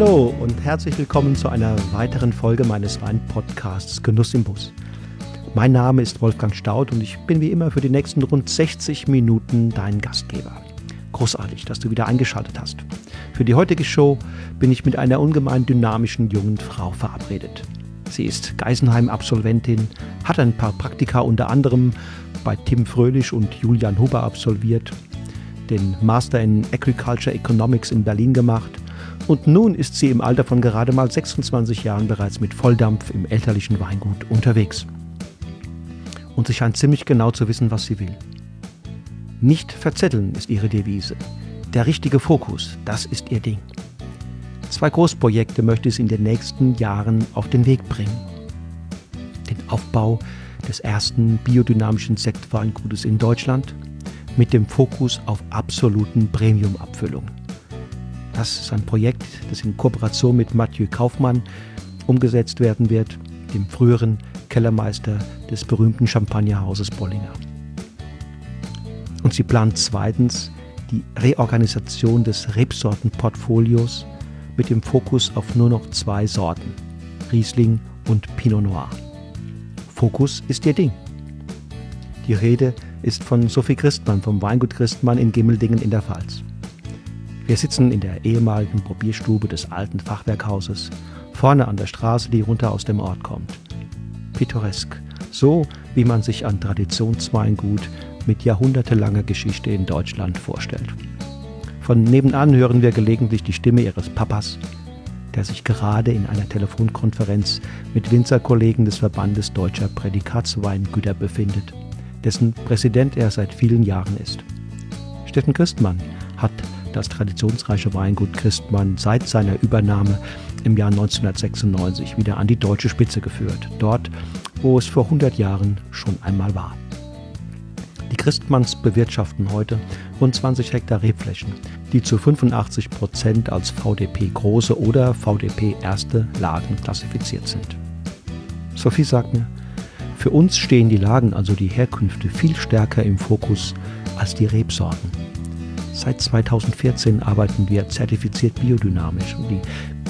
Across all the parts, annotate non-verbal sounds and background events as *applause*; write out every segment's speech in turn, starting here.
Hallo und herzlich willkommen zu einer weiteren Folge meines Wein-Podcasts Genuss im Bus. Mein Name ist Wolfgang Staud und ich bin wie immer für die nächsten rund 60 Minuten dein Gastgeber. Großartig, dass du wieder eingeschaltet hast. Für die heutige Show bin ich mit einer ungemein dynamischen jungen Frau verabredet. Sie ist Geisenheim-Absolventin, hat ein paar Praktika unter anderem bei Tim Fröhlich und Julian Huber absolviert, den Master in Agriculture Economics in Berlin gemacht und nun ist sie im Alter von gerade mal 26 Jahren bereits mit Volldampf im elterlichen Weingut unterwegs. Und sie scheint ziemlich genau zu wissen, was sie will. Nicht verzetteln ist ihre Devise. Der richtige Fokus, das ist ihr Ding. Zwei Großprojekte möchte sie in den nächsten Jahren auf den Weg bringen. Den Aufbau des ersten biodynamischen Sektweingutes in Deutschland mit dem Fokus auf absoluten Premium-Abfüllungen. Das ist ein Projekt, das in Kooperation mit Mathieu Kaufmann umgesetzt werden wird, dem früheren Kellermeister des berühmten Champagnerhauses Bollinger. Und sie plant zweitens die Reorganisation des Rebsortenportfolios mit dem Fokus auf nur noch zwei Sorten, Riesling und Pinot Noir. Fokus ist ihr Ding. Die Rede ist von Sophie Christmann vom Weingut Christmann in Gimmeldingen in der Pfalz. Wir sitzen in der ehemaligen Probierstube des alten Fachwerkhauses, vorne an der Straße, die runter aus dem Ort kommt. Pittoresk, so wie man sich ein Traditionsweingut mit jahrhundertelanger Geschichte in Deutschland vorstellt. Von nebenan hören wir gelegentlich die Stimme ihres Papas, der sich gerade in einer Telefonkonferenz mit Winzerkollegen des Verbandes Deutscher Prädikatsweingüter befindet, dessen Präsident er seit vielen Jahren ist. Steffen Christmann hat das traditionsreiche Weingut Christmann seit seiner Übernahme im Jahr 1996 wieder an die deutsche Spitze geführt, dort, wo es vor 100 Jahren schon einmal war. Die Christmanns bewirtschaften heute rund 20 Hektar Rebflächen, die zu 85 Prozent als VDP große oder VDP erste Lagen klassifiziert sind. Sophie sagt mir, für uns stehen die Lagen, also die Herkünfte, viel stärker im Fokus als die Rebsorten. Seit 2014 arbeiten wir zertifiziert biodynamisch und die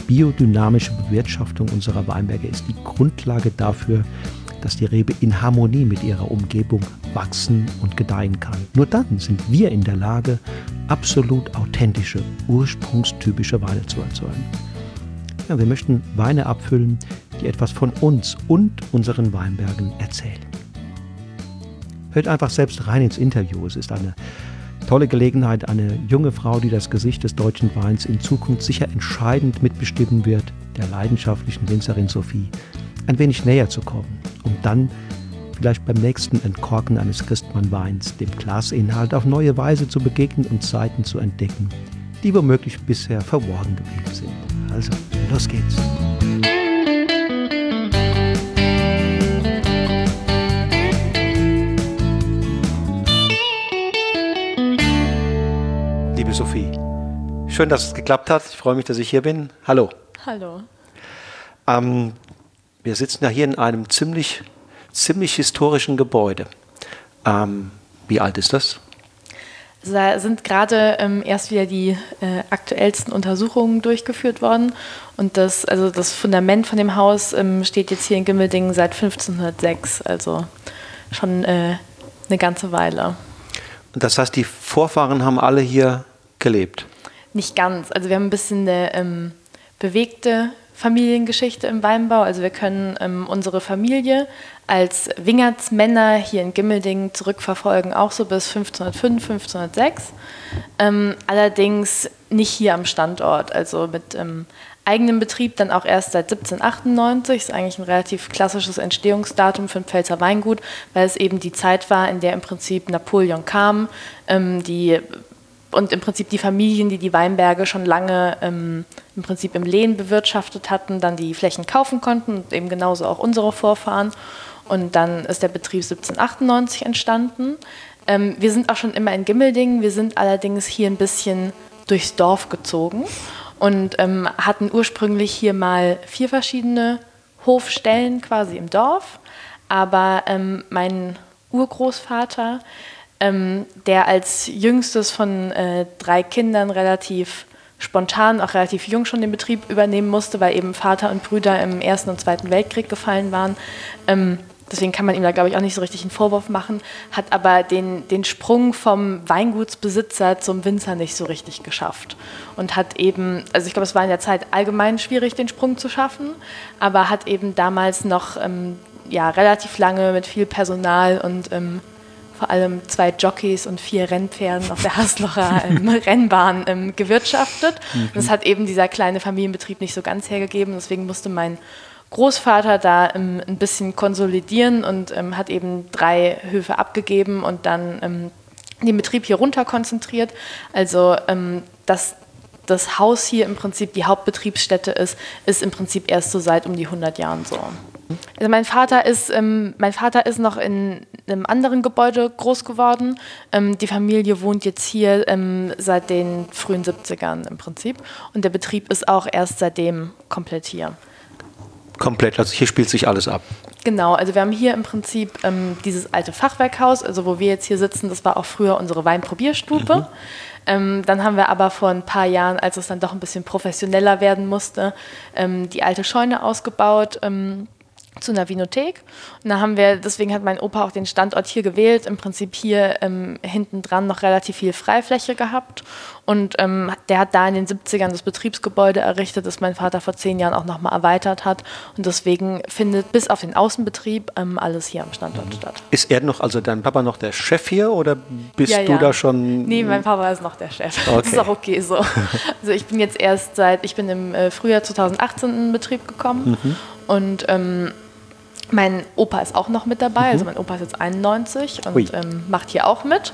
biodynamische Bewirtschaftung unserer Weinberge ist die Grundlage dafür, dass die Rebe in Harmonie mit ihrer Umgebung wachsen und gedeihen kann. Nur dann sind wir in der Lage, absolut authentische, ursprungstypische Weine zu erzeugen. Ja, wir möchten Weine abfüllen, die etwas von uns und unseren Weinbergen erzählen. Hört einfach selbst rein ins Interview. Es ist eine tolle Gelegenheit, eine junge Frau, die das Gesicht des deutschen Weins in Zukunft sicher entscheidend mitbestimmen wird, der leidenschaftlichen Winzerin Sophie, ein wenig näher zu kommen, um dann vielleicht beim nächsten Entkorken eines Christmann-Weins dem Glasinhalt auf neue Weise zu begegnen und Seiten zu entdecken, die womöglich bisher verborgen geblieben sind. Also, los geht's! Sophie. Schön, dass es geklappt hat. Ich freue mich, dass ich hier bin. Hallo. Hallo. Ähm, wir sitzen ja hier in einem ziemlich, ziemlich historischen Gebäude. Ähm, wie alt ist das? Da sind gerade ähm, erst wieder die äh, aktuellsten Untersuchungen durchgeführt worden. Und das, also das Fundament von dem Haus ähm, steht jetzt hier in Gimmeldingen seit 1506, also schon äh, eine ganze Weile. Und das heißt, die Vorfahren haben alle hier gelebt? Nicht ganz. Also wir haben ein bisschen eine ähm, bewegte Familiengeschichte im Weinbau. Also wir können ähm, unsere Familie als Wingertsmänner hier in Gimmeldingen zurückverfolgen, auch so bis 1505, 1506. Ähm, allerdings nicht hier am Standort, also mit ähm, eigenem Betrieb dann auch erst seit 1798. Das ist eigentlich ein relativ klassisches Entstehungsdatum für ein Pfälzer Weingut, weil es eben die Zeit war, in der im Prinzip Napoleon kam, ähm, die und im Prinzip die Familien, die die Weinberge schon lange ähm, im Prinzip im Lehen bewirtschaftet hatten, dann die Flächen kaufen konnten und eben genauso auch unsere Vorfahren. Und dann ist der Betrieb 1798 entstanden. Ähm, wir sind auch schon immer in Gimmeldingen, wir sind allerdings hier ein bisschen durchs Dorf gezogen und ähm, hatten ursprünglich hier mal vier verschiedene Hofstellen quasi im Dorf. Aber ähm, mein Urgroßvater ähm, der als jüngstes von äh, drei Kindern relativ spontan, auch relativ jung schon den Betrieb übernehmen musste, weil eben Vater und Brüder im Ersten und Zweiten Weltkrieg gefallen waren. Ähm, deswegen kann man ihm da, glaube ich, auch nicht so richtig einen Vorwurf machen, hat aber den, den Sprung vom Weingutsbesitzer zum Winzer nicht so richtig geschafft. Und hat eben, also ich glaube, es war in der Zeit allgemein schwierig, den Sprung zu schaffen, aber hat eben damals noch ähm, ja, relativ lange mit viel Personal und ähm, vor allem zwei Jockeys und vier Rennpferden auf der Haslocher *laughs* ähm, Rennbahn ähm, gewirtschaftet. Mhm. Das hat eben dieser kleine Familienbetrieb nicht so ganz hergegeben. Deswegen musste mein Großvater da ähm, ein bisschen konsolidieren und ähm, hat eben drei Höfe abgegeben und dann ähm, den Betrieb hier runter konzentriert. Also ähm, dass das Haus hier im Prinzip die Hauptbetriebsstätte ist, ist im Prinzip erst so seit um die 100 Jahren so. Also mein Vater ist, ähm, mein Vater ist noch in einem anderen Gebäude groß geworden. Ähm, die Familie wohnt jetzt hier ähm, seit den frühen 70ern im Prinzip. Und der Betrieb ist auch erst seitdem komplett hier komplett. Also hier spielt sich alles ab. Genau, also wir haben hier im Prinzip ähm, dieses alte Fachwerkhaus, also wo wir jetzt hier sitzen, das war auch früher unsere Weinprobierstube. Mhm. Ähm, dann haben wir aber vor ein paar Jahren, als es dann doch ein bisschen professioneller werden musste, ähm, die alte Scheune ausgebaut ähm, zu einer Vinothek. Und da haben wir, deswegen hat mein Opa auch den Standort hier gewählt, im Prinzip hier ähm, hinten dran noch relativ viel Freifläche gehabt. Und ähm, der hat da in den 70ern das Betriebsgebäude errichtet, das mein Vater vor zehn Jahren auch nochmal erweitert hat. Und deswegen findet bis auf den Außenbetrieb ähm, alles hier am Standort mhm. statt. Ist er noch, also dein Papa noch der Chef hier oder bist ja, du ja. da schon? Nee, mein Papa ist noch der Chef. *laughs* Okay. Das ist auch okay so. *laughs* Also ich bin jetzt erst seit, ich bin im äh, Frühjahr 2018 in den Betrieb gekommen. Mhm. Und ähm, mein Opa ist auch noch mit dabei, also mhm. also mein Opa ist jetzt 91 und ähm, macht hier auch mit.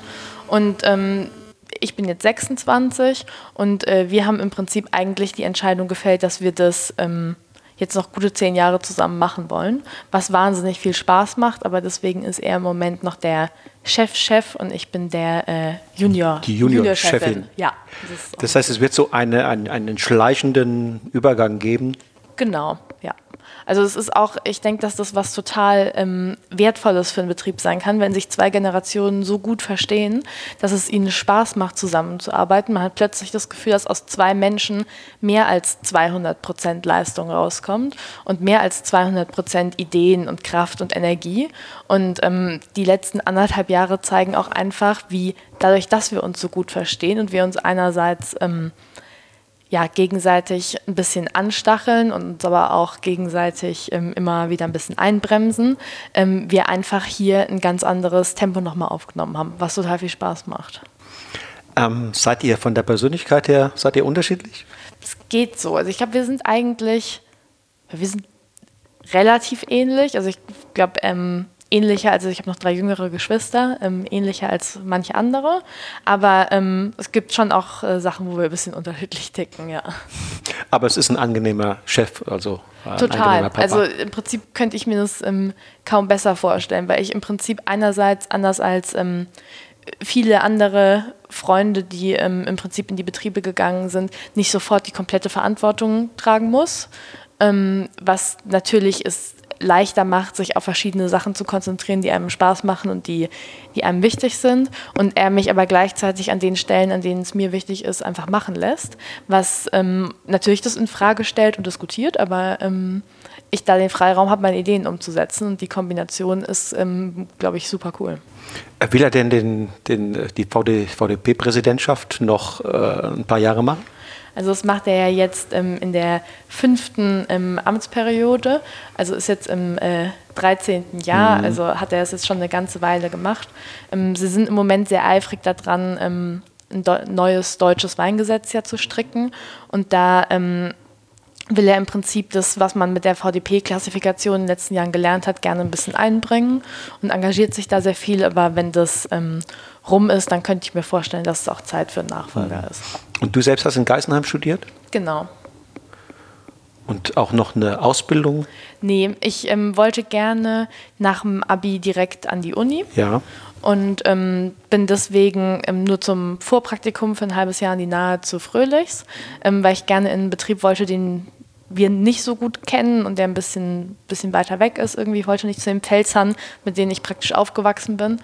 Und ähm, ich bin jetzt 26 und äh, wir haben im Prinzip eigentlich die Entscheidung gefällt, dass wir das ähm, jetzt noch gute zehn Jahre zusammen machen wollen, was wahnsinnig viel Spaß macht, aber deswegen ist er im Moment noch der Chef-Chef und ich bin der äh, Junior. Die Junior-Chefin. Junior ja. Das, das, heißt, es wird so eine, einen, einen schleichenden Übergang geben. Genau, ja. Also es ist auch, ich denke, dass das was total ähm, Wertvolles für einen Betrieb sein kann, wenn sich zwei Generationen so gut verstehen, dass es ihnen Spaß macht, zusammenzuarbeiten. Man hat plötzlich das Gefühl, dass aus zwei Menschen mehr als 200 Prozent Leistung rauskommt und mehr als 200 Prozent Ideen und Kraft und Energie. Und ähm, die letzten anderthalb Jahre zeigen auch einfach, wie dadurch, dass wir uns so gut verstehen und wir uns einerseits ähm, ja, gegenseitig ein bisschen anstacheln und uns aber auch gegenseitig ähm, immer wieder ein bisschen einbremsen, ähm, wir einfach hier ein ganz anderes Tempo nochmal aufgenommen haben, was total viel Spaß macht. Ähm, seid ihr von der Persönlichkeit her, seid ihr unterschiedlich? Es geht so. Also ich glaube, wir sind eigentlich, wir sind relativ ähnlich. Also ich glaube, ähm, ähnlicher, also ich habe noch drei jüngere Geschwister, ähm, ähnlicher als manche andere. Aber ähm, es gibt schon auch äh, Sachen, wo wir ein bisschen unterschiedlich ticken, ja. Aber es ist ein angenehmer Chef, also. Äh, Total. Also im Prinzip könnte ich mir das ähm, kaum besser vorstellen, weil ich im Prinzip einerseits anders als ähm, viele andere Freunde, die ähm, im Prinzip in die Betriebe gegangen sind, nicht sofort die komplette Verantwortung tragen muss. Ähm, was natürlich ist leichter macht, sich auf verschiedene Sachen zu konzentrieren, die einem Spaß machen und die, die einem wichtig sind. Und er mich aber gleichzeitig an den Stellen, an denen es mir wichtig ist, einfach machen lässt. Was ähm, natürlich das in Frage stellt und diskutiert, aber ähm, ich da den Freiraum habe, meine Ideen umzusetzen. Und die Kombination ist, ähm, glaube ich, super cool. Will er denn den, den, die VD, VDP-Präsidentschaft noch äh, ein paar Jahre machen? Also das macht er ja jetzt ähm, in der fünften ähm, Amtsperiode, also ist jetzt im äh, 13. Jahr, mhm. also hat er es jetzt schon eine ganze Weile gemacht. Ähm, sie sind im Moment sehr eifrig daran, ähm, ein neues deutsches Weingesetz ja zu stricken und da ähm, will er im Prinzip das, was man mit der VDP-Klassifikation in den letzten Jahren gelernt hat, gerne ein bisschen einbringen und engagiert sich da sehr viel. Aber wenn das ähm, rum ist, dann könnte ich mir vorstellen, dass es auch Zeit für einen Nachfolger mhm. ist. Und du selbst hast in Geisenheim studiert? Genau. Und auch noch eine Ausbildung? Nee, ich ähm, wollte gerne nach dem Abi direkt an die Uni. Ja. Und ähm, bin deswegen ähm, nur zum Vorpraktikum für ein halbes Jahr in die Nahe zu Fröhlichs, ähm, weil ich gerne in einen Betrieb wollte, den wir nicht so gut kennen und der ein bisschen, bisschen weiter weg ist irgendwie. Ich wollte nicht zu den Pfälzern, mit denen ich praktisch aufgewachsen bin.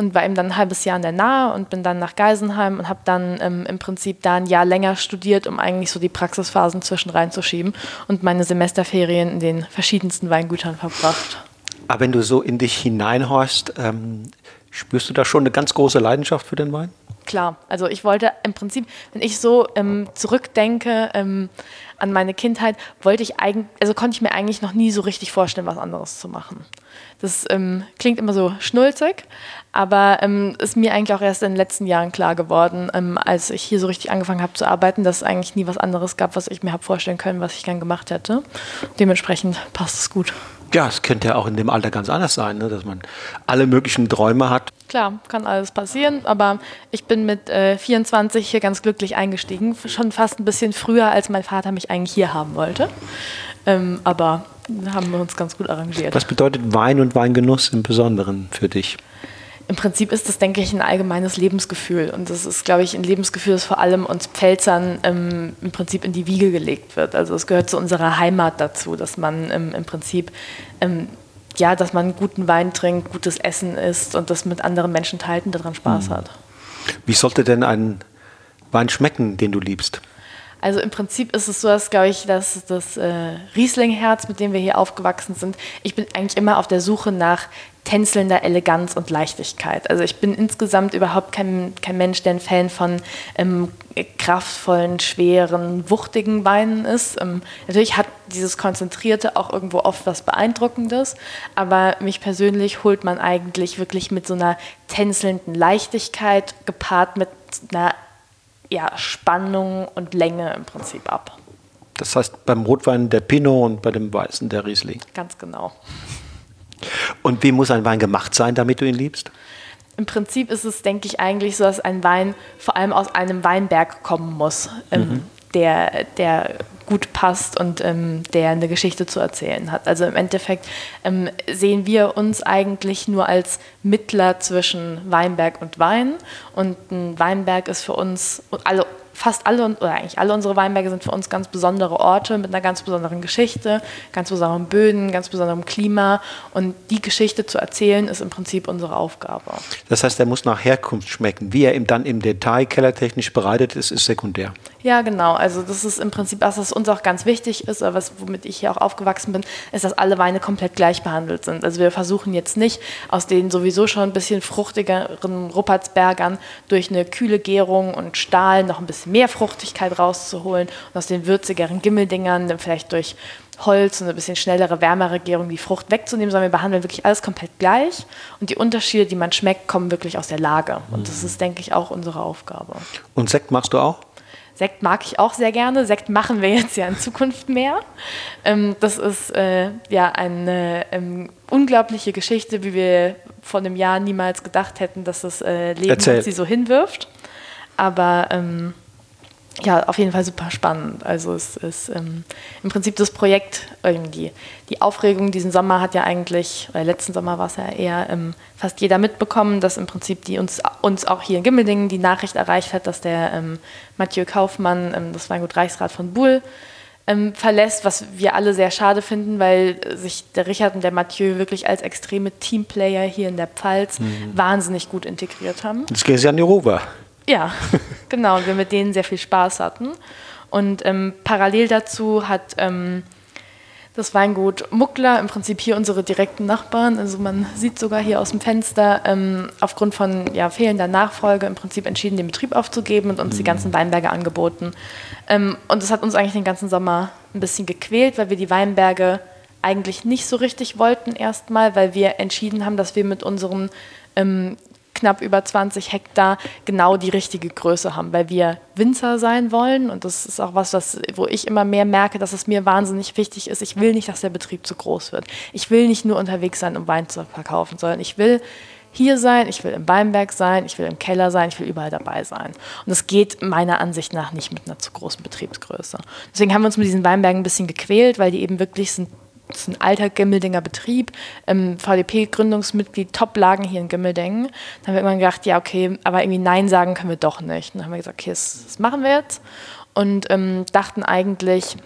Und war eben dann ein halbes Jahr in der Nahe und bin dann nach Geisenheim und habe dann ähm, im Prinzip da ein Jahr länger studiert, um eigentlich so die Praxisphasen zwischen reinzuschieben und meine Semesterferien in den verschiedensten Weingütern verbracht. Aber wenn du so in dich hineinhorchst, ähm, spürst du da schon eine ganz große Leidenschaft für den Wein? Klar, also ich wollte im Prinzip, wenn ich so ähm, zurückdenke ähm, an meine Kindheit, wollte ich eigentlich, also konnte ich mir eigentlich noch nie so richtig vorstellen, was anderes zu machen. Das ähm, klingt immer so schnulzig, aber ähm, ist mir eigentlich auch erst in den letzten Jahren klar geworden, ähm, als ich hier so richtig angefangen habe zu arbeiten, dass es eigentlich nie was anderes gab, was ich mir habe vorstellen können, was ich gern gemacht hätte. Dementsprechend passt es gut. Ja, es könnte ja auch in dem Alter ganz anders sein, ne? dass man alle möglichen Träume hat. Klar, kann alles passieren, aber ich bin mit äh, 24 hier ganz glücklich eingestiegen, schon fast ein bisschen früher, als mein Vater mich eigentlich hier haben wollte. Ähm, aber haben wir uns ganz gut arrangiert. Was bedeutet Wein und Weingenuss im Besonderen für dich? Im Prinzip ist das, denke ich, ein allgemeines Lebensgefühl. Und das ist, glaube ich, ein Lebensgefühl, das vor allem uns Pfälzern ähm, im Prinzip in die Wiege gelegt wird. Also es gehört zu unserer Heimat dazu, dass man ähm, im Prinzip, ähm, ja, dass man guten Wein trinkt, gutes Essen isst und das mit anderen Menschen teilt und daran Spaß mhm. hat. Wie sollte denn ein Wein schmecken, den du liebst? Also im Prinzip ist es so, dass, glaube ich, dass das äh, Riesling-Herz, mit dem wir hier aufgewachsen sind, ich bin eigentlich immer auf der Suche nach tänzelnder Eleganz und Leichtigkeit. Also ich bin insgesamt überhaupt kein, kein Mensch, der ein Fan von ähm, kraftvollen, schweren, wuchtigen Weinen ist. Ähm, natürlich hat dieses Konzentrierte auch irgendwo oft was Beeindruckendes, aber mich persönlich holt man eigentlich wirklich mit so einer tänzelnden Leichtigkeit gepaart mit einer ja, Spannung und Länge im Prinzip ab. Das heißt beim Rotwein der Pinot und bei dem Weißen der Riesling. Ganz genau. Und wie muss ein Wein gemacht sein, damit du ihn liebst? Im Prinzip ist es, denke ich, eigentlich so, dass ein Wein vor allem aus einem Weinberg kommen muss, mhm. Der, der gut passt und ähm, der eine Geschichte zu erzählen hat. Also im Endeffekt ähm, sehen wir uns eigentlich nur als Mittler zwischen Weinberg und Wein. Und ein Weinberg ist für uns, alle fast alle oder eigentlich alle unsere Weinberge sind für uns ganz besondere Orte mit einer ganz besonderen Geschichte, ganz besonderen Böden, ganz besonderem Klima. Und die Geschichte zu erzählen, ist im Prinzip unsere Aufgabe. Das heißt, er muss nach Herkunft schmecken. Wie er ihm dann im Detail kellertechnisch bereitet ist, ist sekundär. Ja, genau. Also das ist im Prinzip das, was uns auch ganz wichtig ist, aber was, womit ich hier auch aufgewachsen bin, ist, dass alle Weine komplett gleich behandelt sind. Also wir versuchen jetzt nicht aus den sowieso schon ein bisschen fruchtigeren Ruppertsbergern durch eine kühle Gärung und Stahl noch ein bisschen mehr Fruchtigkeit rauszuholen und aus den würzigeren Gimmeldingern dann vielleicht durch Holz und eine bisschen schnellere, wärmere Gärung die Frucht wegzunehmen, sondern wir behandeln wirklich alles komplett gleich. Und die Unterschiede, die man schmeckt, kommen wirklich aus der Lage. Und das ist, denke ich, auch unsere Aufgabe. Und Sekt machst du auch? Sekt mag ich auch sehr gerne. Sekt machen wir jetzt ja in Zukunft mehr. Ähm, das ist äh, ja eine ähm, unglaubliche Geschichte, wie wir vor einem Jahr niemals gedacht hätten, dass das äh, Leben sie so hinwirft. Aber ähm, ja, auf jeden Fall super spannend. Also es ist ähm, im Prinzip das Projekt, irgendwie die Aufregung diesen Sommer hat ja eigentlich, oder letzten Sommer war es ja eher ähm, fast jeder mitbekommen, dass im Prinzip die uns, uns auch hier in Gimmendingen die Nachricht erreicht hat, dass der ähm, Mathieu Kaufmann ähm, das Weingut Reichsrat von Buhl ähm, verlässt, was wir alle sehr schade finden, weil sich der Richard und der Mathieu wirklich als extreme Teamplayer hier in der Pfalz mhm. wahnsinnig gut integriert haben. Das geht ja an die Rover. Ja, genau. Und wir mit denen sehr viel Spaß hatten. Und ähm, parallel dazu hat ähm, das Weingut Muckler, im Prinzip hier unsere direkten Nachbarn, also man sieht sogar hier aus dem Fenster, ähm, aufgrund von ja, fehlender Nachfolge im Prinzip entschieden, den Betrieb aufzugeben und uns mhm. die ganzen Weinberge angeboten. Ähm, und das hat uns eigentlich den ganzen Sommer ein bisschen gequält, weil wir die Weinberge eigentlich nicht so richtig wollten erstmal, weil wir entschieden haben, dass wir mit unseren ähm, knapp über 20 Hektar genau die richtige Größe haben, weil wir Winzer sein wollen. Und das ist auch was, was, wo ich immer mehr merke, dass es mir wahnsinnig wichtig ist. Ich will nicht, dass der Betrieb zu groß wird. Ich will nicht nur unterwegs sein, um Wein zu verkaufen, sondern ich will hier sein, ich will im Weinberg sein, ich will im Keller sein, ich will überall dabei sein. Und das geht meiner Ansicht nach nicht mit einer zu großen Betriebsgröße. Deswegen haben wir uns mit diesen Weinbergen ein bisschen gequält, weil die eben wirklich sind ist ein alter Gimmeldinger Betrieb, ähm, VDP-Gründungsmitglied, Top-Lagen hier in Gimmeldingen. Dann haben wir irgendwann gedacht, ja, okay, aber irgendwie Nein sagen können wir doch nicht. dann haben wir gesagt, okay, das, das machen wir jetzt. Und ähm, dachten eigentlich,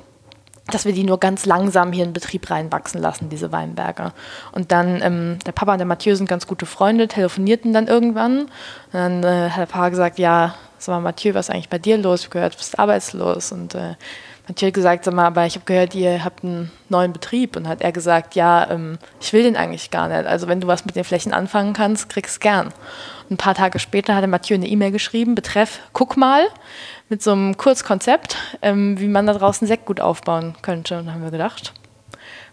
dass wir die nur ganz langsam hier in Betrieb reinwachsen lassen, diese Weinberge. Und dann, ähm, der Papa und der Mathieu sind ganz gute Freunde, telefonierten dann irgendwann. Und dann äh, hat der Papa gesagt, ja, sag mal, Mathieu, was ist eigentlich bei dir los? Ich habe gehört, du bist arbeitslos. Und äh, Hat gesagt, sag mal, aber ich habe gehört, ihr habt einen neuen Betrieb. Und hat er gesagt, ja, ähm, ich will den eigentlich gar nicht. Also wenn du was mit den Flächen anfangen kannst, kriegst gern. Und ein paar Tage später hat der Mathieu eine E-Mail geschrieben, betreff, guck mal, mit so einem Kurzkonzept, ähm, wie man da draußen Sekt gut aufbauen könnte. Und da haben wir gedacht,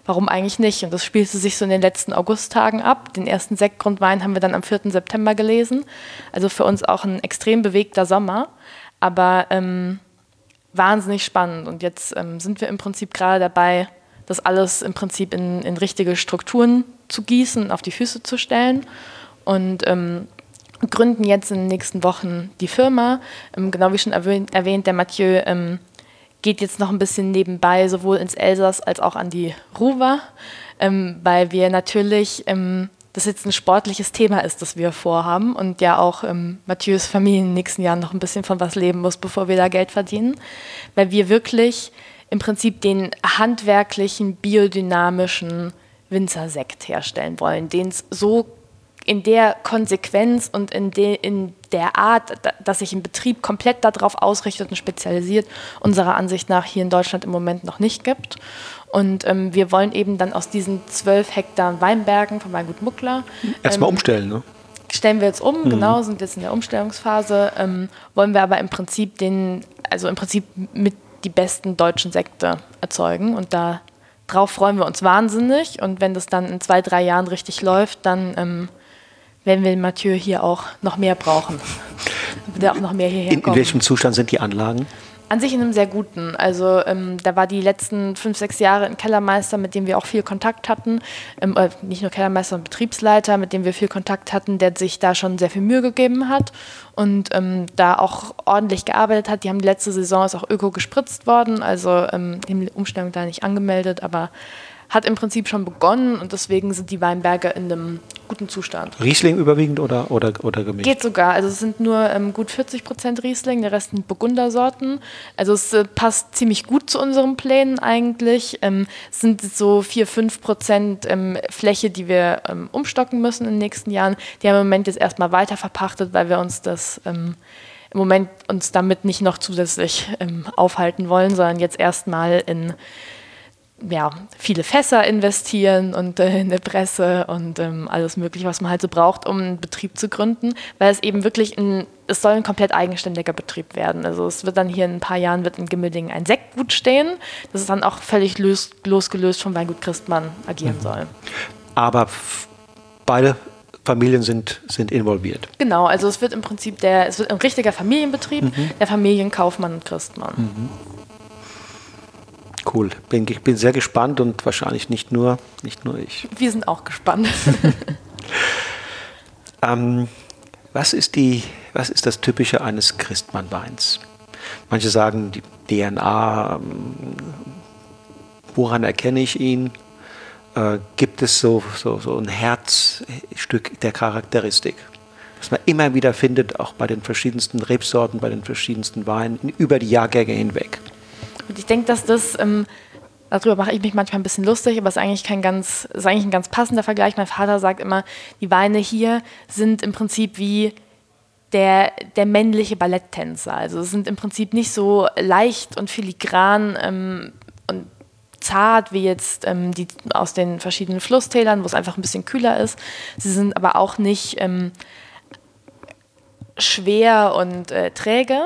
warum eigentlich nicht? Und das spielte sich so in den letzten Augusttagen ab. Den ersten Sektgrundwein haben wir dann am 4. September gelesen. Also für uns auch ein extrem bewegter Sommer, aber ähm, wahnsinnig spannend. Und jetzt ähm, sind wir im Prinzip gerade dabei, das alles im Prinzip in, in richtige Strukturen zu gießen, auf die Füße zu stellen. Und ähm, gründen jetzt in den nächsten Wochen die Firma. Ähm, genau wie schon erwähnt, erwähnt der Mathieu ähm, geht jetzt noch ein bisschen nebenbei sowohl ins Elsass als auch an die Ruwer, ähm, weil wir natürlich ähm, das jetzt ein sportliches Thema ist, das wir vorhaben und ja auch ähm, Mathieu's Familie in den nächsten Jahren noch ein bisschen von was leben muss, bevor wir da Geld verdienen, weil wir wirklich im Prinzip den handwerklichen, biodynamischen Winzersekt herstellen wollen, den es so in der Konsequenz und in, de, in der Art, dass sich ein Betrieb komplett darauf ausrichtet und spezialisiert, unserer Ansicht nach hier in Deutschland im Moment noch nicht gibt. Und ähm, wir wollen eben dann aus diesen zwölf Hektar Weinbergen von Weingut Muckler. Erstmal ähm, umstellen, ne? Stellen wir jetzt um, mhm. genau, sind jetzt in der Umstellungsphase. Ähm, wollen wir aber im Prinzip den, also im Prinzip mit die besten deutschen Sekte erzeugen. Und da drauf freuen wir uns wahnsinnig. Und wenn das dann in zwei, drei Jahren richtig läuft, dann ähm, werden wir Mathieu hier auch noch mehr brauchen. Wird auch noch mehr hierher in, in welchem Zustand sind die Anlagen? An sich in einem sehr guten. Also ähm, da war die letzten fünf, sechs Jahre ein Kellermeister, mit dem wir auch viel Kontakt hatten. Ähm, äh, nicht nur Kellermeister, sondern Betriebsleiter, mit dem wir viel Kontakt hatten, der sich da schon sehr viel Mühe gegeben hat und ähm, da auch ordentlich gearbeitet hat. Die haben die letzte Saison ist auch öko gespritzt worden, also ähm, die Umstellung da nicht angemeldet, aber hat im Prinzip schon begonnen und deswegen sind die Weinberge in einem guten Zustand. Riesling überwiegend oder, oder, oder gemischt? Geht sogar. Also es sind nur ähm, gut 40 Prozent Riesling, der Rest sind Burgundersorten. Also es äh, passt ziemlich gut zu unseren Plänen eigentlich. Ähm, es sind so 4, 5 Prozent ähm, Fläche, die wir ähm, umstocken müssen in den nächsten Jahren. Die haben wir im Moment jetzt erstmal weiter verpachtet, weil wir uns das ähm, im Moment uns damit nicht noch zusätzlich ähm, aufhalten wollen, sondern jetzt erstmal in ja, viele Fässer investieren und äh, in der Presse und ähm, alles Mögliche, was man halt so braucht, um einen Betrieb zu gründen, weil es eben wirklich ein, es soll ein komplett eigenständiger Betrieb werden. Also es wird dann hier in ein paar Jahren wird in Gimmildingen ein Sektgut stehen, das ist dann auch völlig los, losgelöst vom Weingut Christmann agieren mhm. soll. Aber beide Familien sind, sind involviert. Genau, also es wird im Prinzip der, es wird ein richtiger Familienbetrieb, mhm. der Familienkaufmann und Christmann. Mhm. Cool. Bin, ich bin sehr gespannt und wahrscheinlich nicht nur, nicht nur ich. Wir sind auch gespannt. *laughs* ähm, was, ist die, was ist das Typische eines Christmann-Weins? Manche sagen die DNA, ähm, woran erkenne ich ihn? Äh, gibt es so, so, so ein Herzstück der Charakteristik? was man immer wieder findet, auch bei den verschiedensten Rebsorten, bei den verschiedensten Weinen, über die Jahrgänge hinweg. Und ich denke, dass das, ähm, darüber mache ich mich manchmal ein bisschen lustig, aber es ist eigentlich kein ganz, ist eigentlich ein ganz passender Vergleich. Mein Vater sagt immer, die Weine hier sind im Prinzip wie der, der männliche Balletttänzer. Also sind im Prinzip nicht so leicht und filigran ähm, und zart wie jetzt ähm, die aus den verschiedenen Flusstälern, wo es einfach ein bisschen kühler ist. Sie sind aber auch nicht ähm, schwer und äh, träge,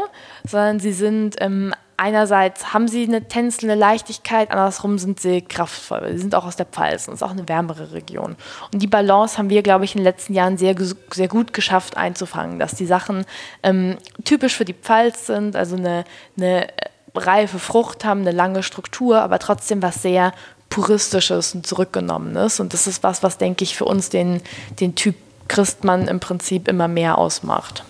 sondern sie sind ähm, einerseits haben sie eine tänzelnde Leichtigkeit, andersrum sind sie kraftvoll. Sie sind auch aus der Pfalz und es ist auch eine wärmere Region. Und die Balance haben wir, glaube ich, in den letzten Jahren sehr, sehr gut geschafft einzufangen, dass die Sachen ähm, typisch für die Pfalz sind, also eine, eine reife Frucht haben, eine lange Struktur, aber trotzdem was sehr puristisches und zurückgenommenes. Und das ist was, was, denke ich, für uns den, den Typ Christmann im Prinzip immer mehr ausmacht.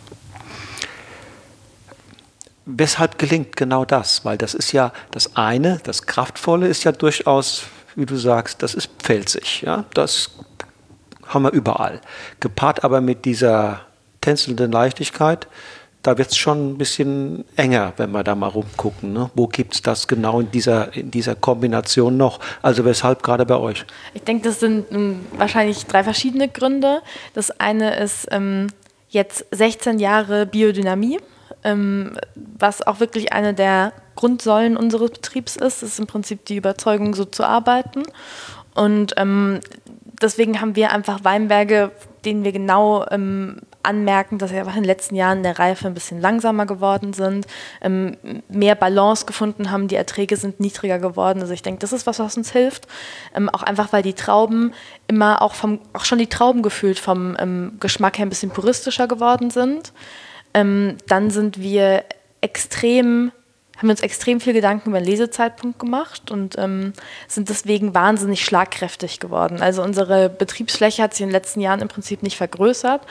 Weshalb gelingt genau das? Weil das ist ja das eine, das Kraftvolle ist ja durchaus, wie du sagst, das ist pfälzig. Ja? Das haben wir überall. Gepaart aber mit dieser tänzelnden Leichtigkeit, da wird es schon ein bisschen enger, wenn wir da mal rumgucken. Ne? Wo gibt es das genau in dieser, in dieser Kombination noch? Also weshalb gerade bei euch? Ich denke, das sind ähm, wahrscheinlich drei verschiedene Gründe. Das eine ist ähm, jetzt 16 Jahre Biodynamie, was auch wirklich eine der Grundsäulen unseres Betriebs ist. Ist im Prinzip die Überzeugung, so zu arbeiten. Und ähm, deswegen haben wir einfach Weinberge, denen wir genau ähm, anmerken, dass sie einfach in den letzten Jahren der Reife ein bisschen langsamer geworden sind, ähm, mehr Balance gefunden haben, die Erträge sind niedriger geworden. Also ich denke, das ist was, was uns hilft. Ähm, auch einfach, weil die Trauben immer auch vom, auch schon die Trauben gefühlt vom ähm, Geschmack her ein bisschen puristischer geworden sind. Ähm, dann sind wir extrem haben wir uns extrem viel Gedanken über den Lesezeitpunkt gemacht und ähm, sind deswegen wahnsinnig schlagkräftig geworden. Also unsere Betriebsfläche hat sich in den letzten Jahren im Prinzip nicht vergrößert,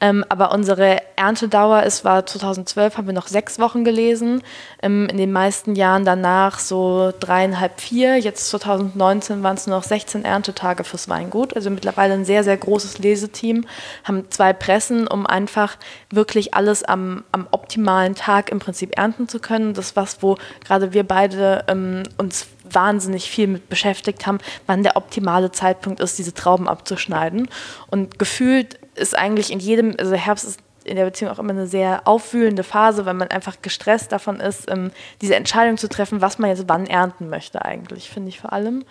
ähm, aber unsere Erntedauer, es war 2012, haben wir noch sechs Wochen gelesen. Ähm, in den meisten Jahren danach so dreieinhalb, vier. Jetzt 2019 waren es nur noch 16 Erntetage fürs Weingut. Also mittlerweile ein sehr, sehr großes Leseteam. Haben zwei Pressen, um einfach wirklich alles am, am optimalen Tag im Prinzip ernten zu können. Das ist was, wo gerade wir beide ähm, uns wahnsinnig viel mit beschäftigt haben, wann der optimale Zeitpunkt ist, diese Trauben abzuschneiden. Und gefühlt ist eigentlich in jedem, also Herbst ist in der Beziehung auch immer eine sehr aufwühlende Phase, weil man einfach gestresst davon ist, ähm, diese Entscheidung zu treffen, was man jetzt wann ernten möchte eigentlich, finde ich vor allem.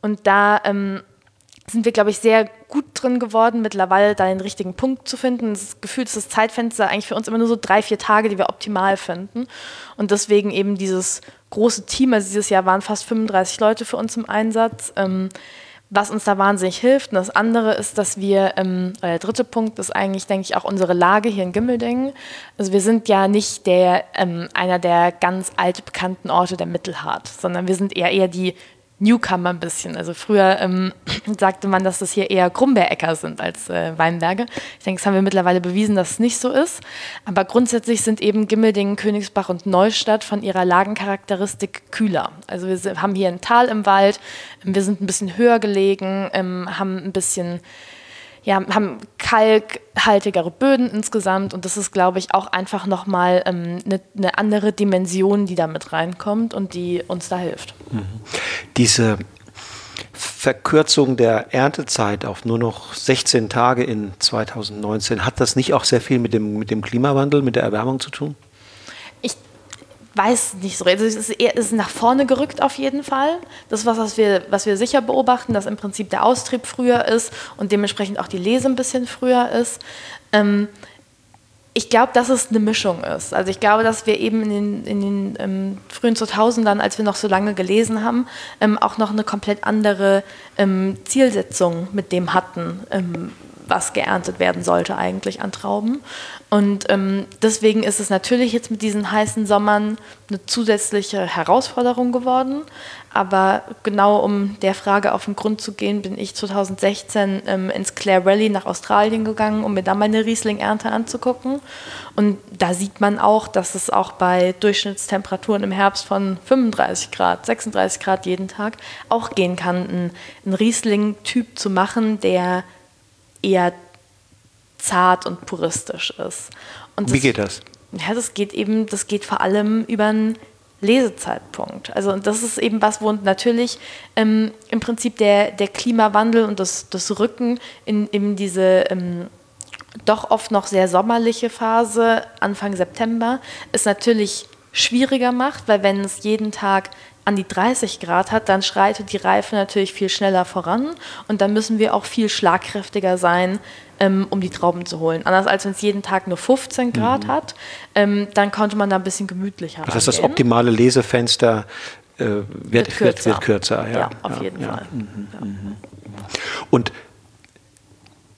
Und da ähm, sind wir, glaube ich, sehr gut drin geworden, mittlerweile da den richtigen Punkt zu finden. Das Gefühl ist das Zeitfenster eigentlich für uns immer nur so drei, vier Tage, die wir optimal finden. Und deswegen eben dieses große Team, also dieses Jahr waren fast 35 Leute für uns im Einsatz. Ähm, was uns da wahnsinnig hilft. Und das andere ist, dass wir, ähm, der dritte Punkt ist eigentlich, denke ich, auch unsere Lage hier in Gimmeldingen. Also wir sind ja nicht der, ähm, einer der ganz altbekannten Orte der Mittelhart, sondern wir sind eher eher die Newcomer ein bisschen. Also früher ähm, *clears throat* sagte man, dass das hier eher Grumbeeräcker sind als äh, Weinberge. Ich denke, das haben wir mittlerweile bewiesen, dass es nicht so ist. Aber grundsätzlich sind eben Gimmeldingen, Königsbach und Neustadt von ihrer Lagencharakteristik kühler. Also wir haben hier ein Tal im Wald, wir sind ein bisschen höher gelegen, ähm, haben ein bisschen ja, haben kalkhaltigere Böden insgesamt und das ist, glaube ich, auch einfach nochmal eine ähm, ne, ne andere Dimension, die da mit reinkommt und die uns da hilft. Mhm. Diese Verkürzung der Erntezeit auf nur noch 16 Tage in 2019, hat das nicht auch sehr viel mit dem, mit dem Klimawandel, mit der Erwärmung zu tun? Weiß nicht so. Also es ist, eher, ist nach vorne gerückt auf jeden Fall. Das ist was, was wir, was wir sicher beobachten, dass im Prinzip der Austrieb früher ist und dementsprechend auch die Lese ein bisschen früher ist. Ähm, ich glaube, dass es eine Mischung ist. Also ich glaube, dass wir eben in den, in den ähm, frühen 2000ern, als wir noch so lange gelesen haben, ähm, auch noch eine komplett andere ähm, Zielsetzung mit dem hatten, ähm, was geerntet werden sollte eigentlich an Trauben. Und ähm, deswegen ist es natürlich jetzt mit diesen heißen Sommern eine zusätzliche Herausforderung geworden. Aber genau um der Frage auf den Grund zu gehen, bin ich 2016 ähm, ins Clare Valley nach Australien gegangen, um mir da meine Riesling-Ernte anzugucken. Und da sieht man auch, dass es auch bei Durchschnittstemperaturen im Herbst von 35 Grad, 36 Grad jeden Tag auch gehen kann, einen Riesling-Typ zu machen, der eher zart und puristisch ist. Und Wie geht das? Ja, das geht eben, das geht vor allem über einen Lesezeitpunkt. Also das ist eben was, wo natürlich ähm, im Prinzip der, der Klimawandel und das, das Rücken in, in diese ähm, doch oft noch sehr sommerliche Phase Anfang September es natürlich schwieriger macht, weil wenn es jeden Tag an die 30 Grad hat, dann schreitet die Reife natürlich viel schneller voran und dann müssen wir auch viel schlagkräftiger sein, ähm, um die Trauben zu holen. Anders als wenn es jeden Tag nur 15 Grad mhm. hat, ähm, dann konnte man da ein bisschen gemütlicher Das heißt, das optimale Lesefenster äh, wird, wird, kürzer. Wird, wird kürzer. Ja, ja auf ja, jeden ja. Fall. Mhm. Mhm. Und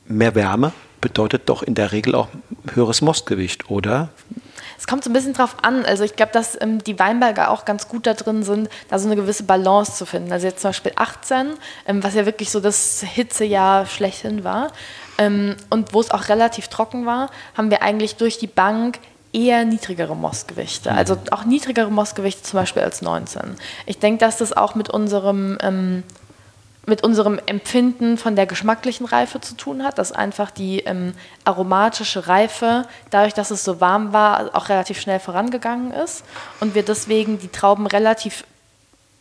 mehr Wärme bedeutet doch in der Regel auch höheres Mostgewicht, oder? Es kommt so ein bisschen drauf an. Also ich glaube, dass ähm, die Weinberger auch ganz gut da drin sind, da so eine gewisse Balance zu finden. Also jetzt zum Beispiel 18, ähm, was ja wirklich so das Hitzejahr schlechthin war ähm, und wo es auch relativ trocken war, haben wir eigentlich durch die Bank eher niedrigere Mostgewichte. Also auch niedrigere Mostgewichte zum Beispiel als 19. Ich denke, dass das auch mit unserem ähm, mit unserem Empfinden von der geschmacklichen Reife zu tun hat, dass einfach die ähm, aromatische Reife, dadurch, dass es so warm war, auch relativ schnell vorangegangen ist und wir deswegen die Trauben relativ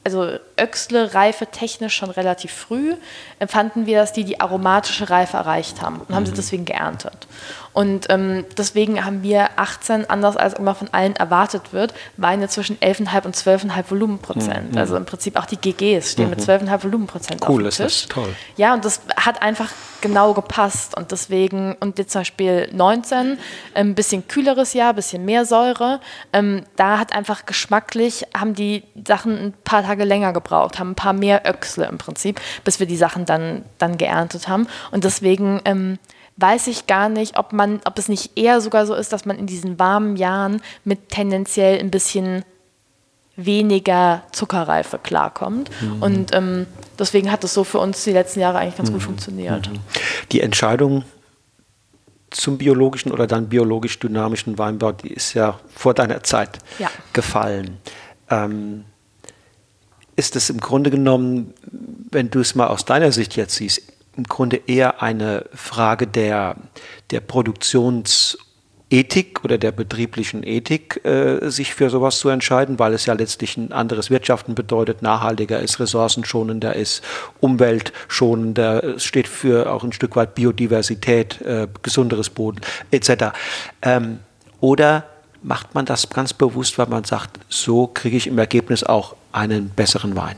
also Öxle Reife technisch schon relativ früh, empfanden wir, dass die die aromatische Reife erreicht haben und mhm. haben sie mhm. deswegen geerntet. Und ähm, deswegen haben wir 18, anders als immer von allen erwartet wird, Weine zwischen 11,5 und 12,5 Volumenprozent. Mhm. Also im Prinzip auch die GGs stehen mhm. mit 12,5 Volumenprozent cool, auf dem Tisch. Ist das toll. Ja, und das hat einfach genau gepasst. Und deswegen, und jetzt zum Beispiel 19, ein bisschen kühleres Jahr, ein bisschen mehr Säure. Ähm, da hat einfach geschmacklich, haben die Sachen ein paar Tage länger gebraucht, haben ein paar mehr Öchsle im Prinzip, bis wir die Sachen dann, dann geerntet haben. Und deswegen ähm, weiß ich gar nicht, ob man, ob es nicht eher sogar so ist, dass man in diesen warmen Jahren mit tendenziell ein bisschen weniger Zuckerreife klarkommt. Mhm. Und ähm, deswegen hat es so für uns die letzten Jahre eigentlich ganz mhm. gut funktioniert. Mhm. Die Entscheidung zum biologischen oder dann biologisch dynamischen Weinbau, die ist ja vor deiner Zeit ja. gefallen. Ähm, ist es im Grunde genommen, wenn du es mal aus deiner Sicht jetzt siehst, im Grunde eher eine Frage der, der Produktionsethik oder der betrieblichen Ethik, äh, sich für sowas zu entscheiden, weil es ja letztlich ein anderes Wirtschaften bedeutet, nachhaltiger ist, ressourcenschonender ist, umweltschonender, es steht für auch ein Stück weit Biodiversität, äh, gesunderes Boden etc. Ähm, oder macht man das ganz bewusst, weil man sagt, so kriege ich im Ergebnis auch einen besseren Wein?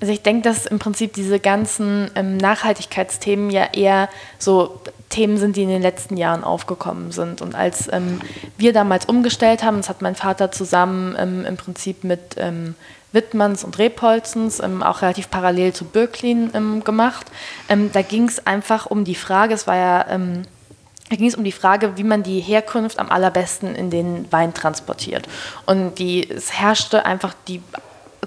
Also ich denke, dass im Prinzip diese ganzen ähm, Nachhaltigkeitsthemen ja eher so Themen sind, die in den letzten Jahren aufgekommen sind. Und als ähm, wir damals umgestellt haben, das hat mein Vater zusammen ähm, im Prinzip mit ähm, Wittmanns und Rebholzens, ähm, auch relativ parallel zu Birklin ähm, gemacht, da ging es einfach um die Frage, es war ja da ging es um die Frage, wie man die Herkunft am allerbesten in den Wein transportiert. Und die, es herrschte einfach die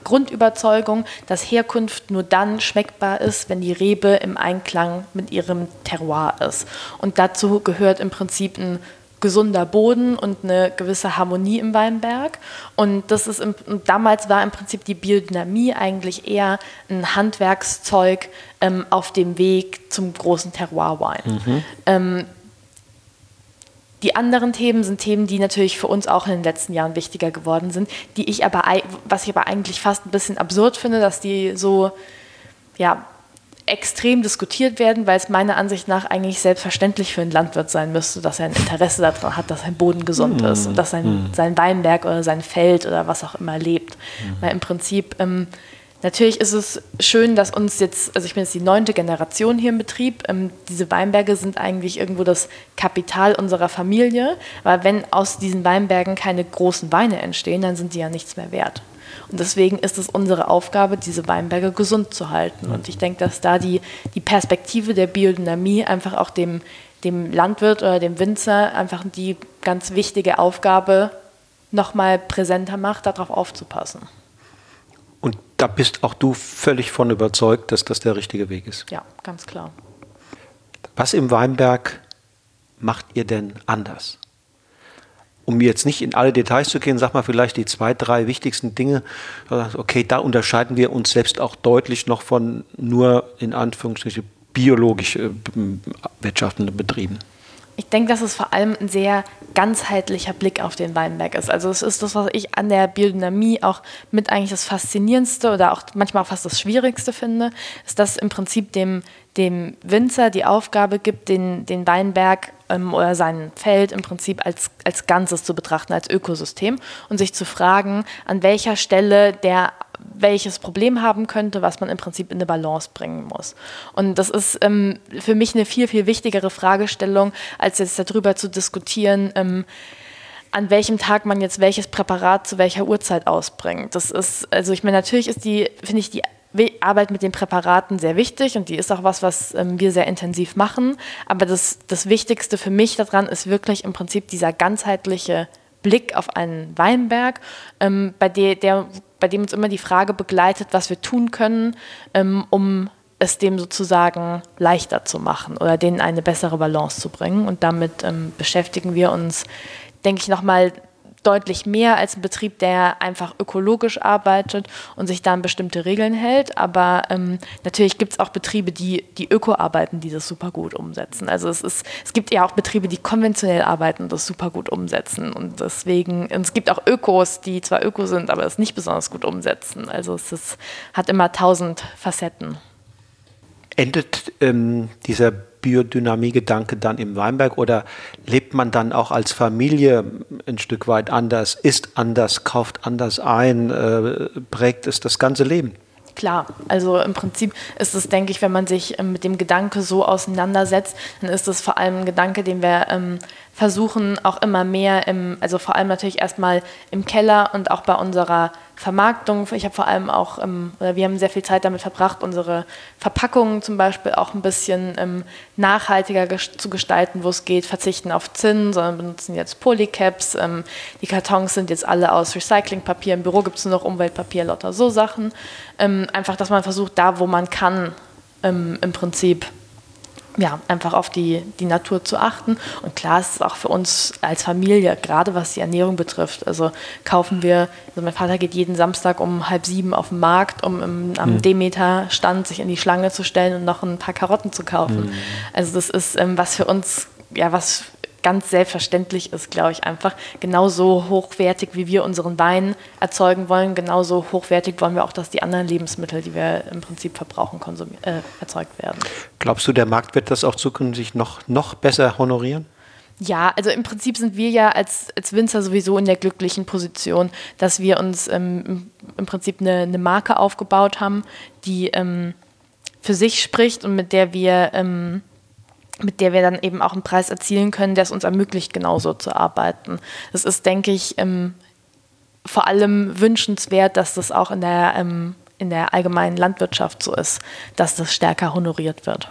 Grundüberzeugung, dass Herkunft nur dann schmeckbar ist, wenn die Rebe im Einklang mit ihrem Terroir ist. Und dazu gehört im Prinzip ein gesunder Boden und eine gewisse Harmonie im Weinberg. Und das ist im, damals war im Prinzip die Biodynamie eigentlich eher ein Handwerkszeug ähm, auf dem Weg zum großen Terroir-Wein. Mhm. Ähm, die anderen Themen sind Themen, die natürlich für uns auch in den letzten Jahren wichtiger geworden sind, die ich aber, was ich aber eigentlich fast ein bisschen absurd finde, dass die so, ja, extrem diskutiert werden, weil es meiner Ansicht nach eigentlich selbstverständlich für einen Landwirt sein müsste, dass er ein Interesse daran hat, dass sein Boden gesund ist und dass sein, mhm. sein Weinberg oder sein Feld oder was auch immer lebt. Mhm. Weil im Prinzip ähm, Natürlich ist es schön, dass uns jetzt, also ich bin jetzt die neunte Generation hier im Betrieb, ähm, diese Weinberge sind eigentlich irgendwo das Kapital unserer Familie, weil wenn aus diesen Weinbergen keine großen Weine entstehen, dann sind die ja nichts mehr wert. Und deswegen ist es unsere Aufgabe, diese Weinberge gesund zu halten. Und ich denke, dass da die, die Perspektive der Biodynamie einfach auch dem, dem Landwirt oder dem Winzer einfach die ganz wichtige Aufgabe nochmal präsenter macht, darauf aufzupassen. Da bist auch du völlig von überzeugt, dass das der richtige Weg ist. Ja, ganz klar. Was im Weinberg macht ihr denn anders? Um jetzt nicht in alle Details zu gehen, sag mal vielleicht die zwei, drei wichtigsten Dinge. Okay, da unterscheiden wir uns selbst auch deutlich noch von nur in Anführungsstrichen biologisch äh, wirtschaftenden Betrieben. Ich denke, dass es vor allem ein sehr ganzheitlicher Blick auf den Weinberg ist. Also es ist das, was ich an der Biodynamie auch mit eigentlich das Faszinierendste oder auch manchmal fast das Schwierigste finde, ist, dass im Prinzip dem, dem Winzer die Aufgabe gibt, den, den Weinberg ähm, oder sein Feld im Prinzip als, als Ganzes zu betrachten, als Ökosystem und sich zu fragen, an welcher Stelle der welches Problem haben könnte, was man im Prinzip in eine Balance bringen muss. Und das ist ähm, für mich eine viel, viel wichtigere Fragestellung, als jetzt darüber zu diskutieren, ähm, an welchem Tag man jetzt welches Präparat zu welcher Uhrzeit ausbringt. Das ist, also ich meine, natürlich ist die, finde ich, die Arbeit mit den Präparaten sehr wichtig und die ist auch was, was ähm, wir sehr intensiv machen. Aber das, das Wichtigste für mich daran ist wirklich im Prinzip dieser ganzheitliche Blick auf einen Weinberg, ähm, bei, der, der, bei dem uns immer die Frage begleitet, was wir tun können, ähm, um es dem sozusagen leichter zu machen oder denen eine bessere Balance zu bringen. Und damit ähm, beschäftigen wir uns, denke ich, nochmal deutlich mehr als ein Betrieb, der einfach ökologisch arbeitet und sich da an bestimmte Regeln hält. Aber ähm, natürlich gibt es auch Betriebe, die, die öko arbeiten, die das super gut umsetzen. Also es, ist, es gibt ja auch Betriebe, die konventionell arbeiten und das super gut umsetzen. Und deswegen, und es gibt auch Ökos, die zwar öko sind, aber es nicht besonders gut umsetzen. Also es ist, hat immer tausend Facetten. Endet ähm, dieser Biodynamie-Gedanke dann im Weinberg oder lebt man dann auch als Familie ein Stück weit anders, isst anders, kauft anders ein, äh, prägt es das ganze Leben? Klar, also im Prinzip ist es, denke ich, wenn man sich ähm, mit dem Gedanke so auseinandersetzt, dann ist es vor allem ein Gedanke, den wir ähm, versuchen auch immer mehr im, also vor allem natürlich erstmal im Keller und auch bei unserer Vermarktung. Ich habe vor allem auch, ähm, oder wir haben sehr viel Zeit damit verbracht, unsere Verpackungen zum Beispiel auch ein bisschen ähm, nachhaltiger ges zu gestalten, wo es geht, verzichten auf Zinn, sondern benutzen jetzt Polycaps. Ähm, die Kartons sind jetzt alle aus Recyclingpapier. Im Büro gibt es nur noch Umweltpapier, lauter so Sachen. Ähm, einfach, dass man versucht, da wo man kann, ähm, im Prinzip ja, einfach auf die, die Natur zu achten. Und klar ist es auch für uns als Familie, gerade was die Ernährung betrifft. Also kaufen wir, also mein Vater geht jeden Samstag um halb sieben auf den Markt, um im, am mhm. Demeter-Stand sich in die Schlange zu stellen und noch ein paar Karotten zu kaufen. Mhm. Also das ist ähm, was für uns, ja, was ganz selbstverständlich ist, glaube ich, einfach genauso hochwertig, wie wir unseren Wein erzeugen wollen, genauso hochwertig wollen wir auch, dass die anderen Lebensmittel, die wir im Prinzip verbrauchen, äh, erzeugt werden. Glaubst du, der Markt wird das auch zukünftig noch, noch besser honorieren? Ja, also im Prinzip sind wir ja als, als Winzer sowieso in der glücklichen Position, dass wir uns ähm, im Prinzip eine, eine, Marke aufgebaut haben, die ähm, für sich spricht und mit der wir ähm, mit der wir dann eben auch einen Preis erzielen können, der es uns ermöglicht, genauso zu arbeiten. Es ist, denke ich, ähm, vor allem wünschenswert, dass das auch in der, ähm, in der allgemeinen Landwirtschaft so ist, dass das stärker honoriert wird.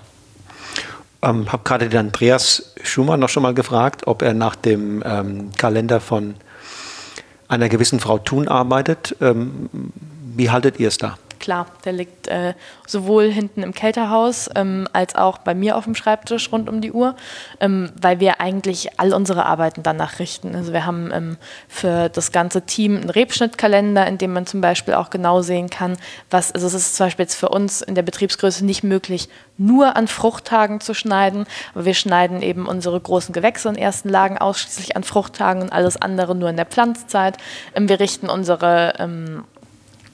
Ähm, habe gerade den Andreas Schumann noch schon mal gefragt, ob er nach dem ähm, Kalender von einer gewissen Frau Thun arbeitet. Ähm, wie haltet ihr es da? Klar, der liegt äh, sowohl hinten im Kälterhaus ähm, als auch bei mir auf dem Schreibtisch rund um die Uhr, ähm, weil wir eigentlich all unsere Arbeiten danach richten. Also wir haben ähm, für das ganze Team einen Rebschnittkalender, in dem man zum Beispiel auch genau sehen kann, was, also es ist zum Beispiel jetzt für uns in der Betriebsgröße nicht möglich, nur an Fruchttagen zu schneiden, aber wir schneiden eben unsere großen Gewächse in ersten Lagen ausschließlich an Fruchttagen und alles andere nur in der Pflanzzeit. Ähm, wir richten unsere ähm,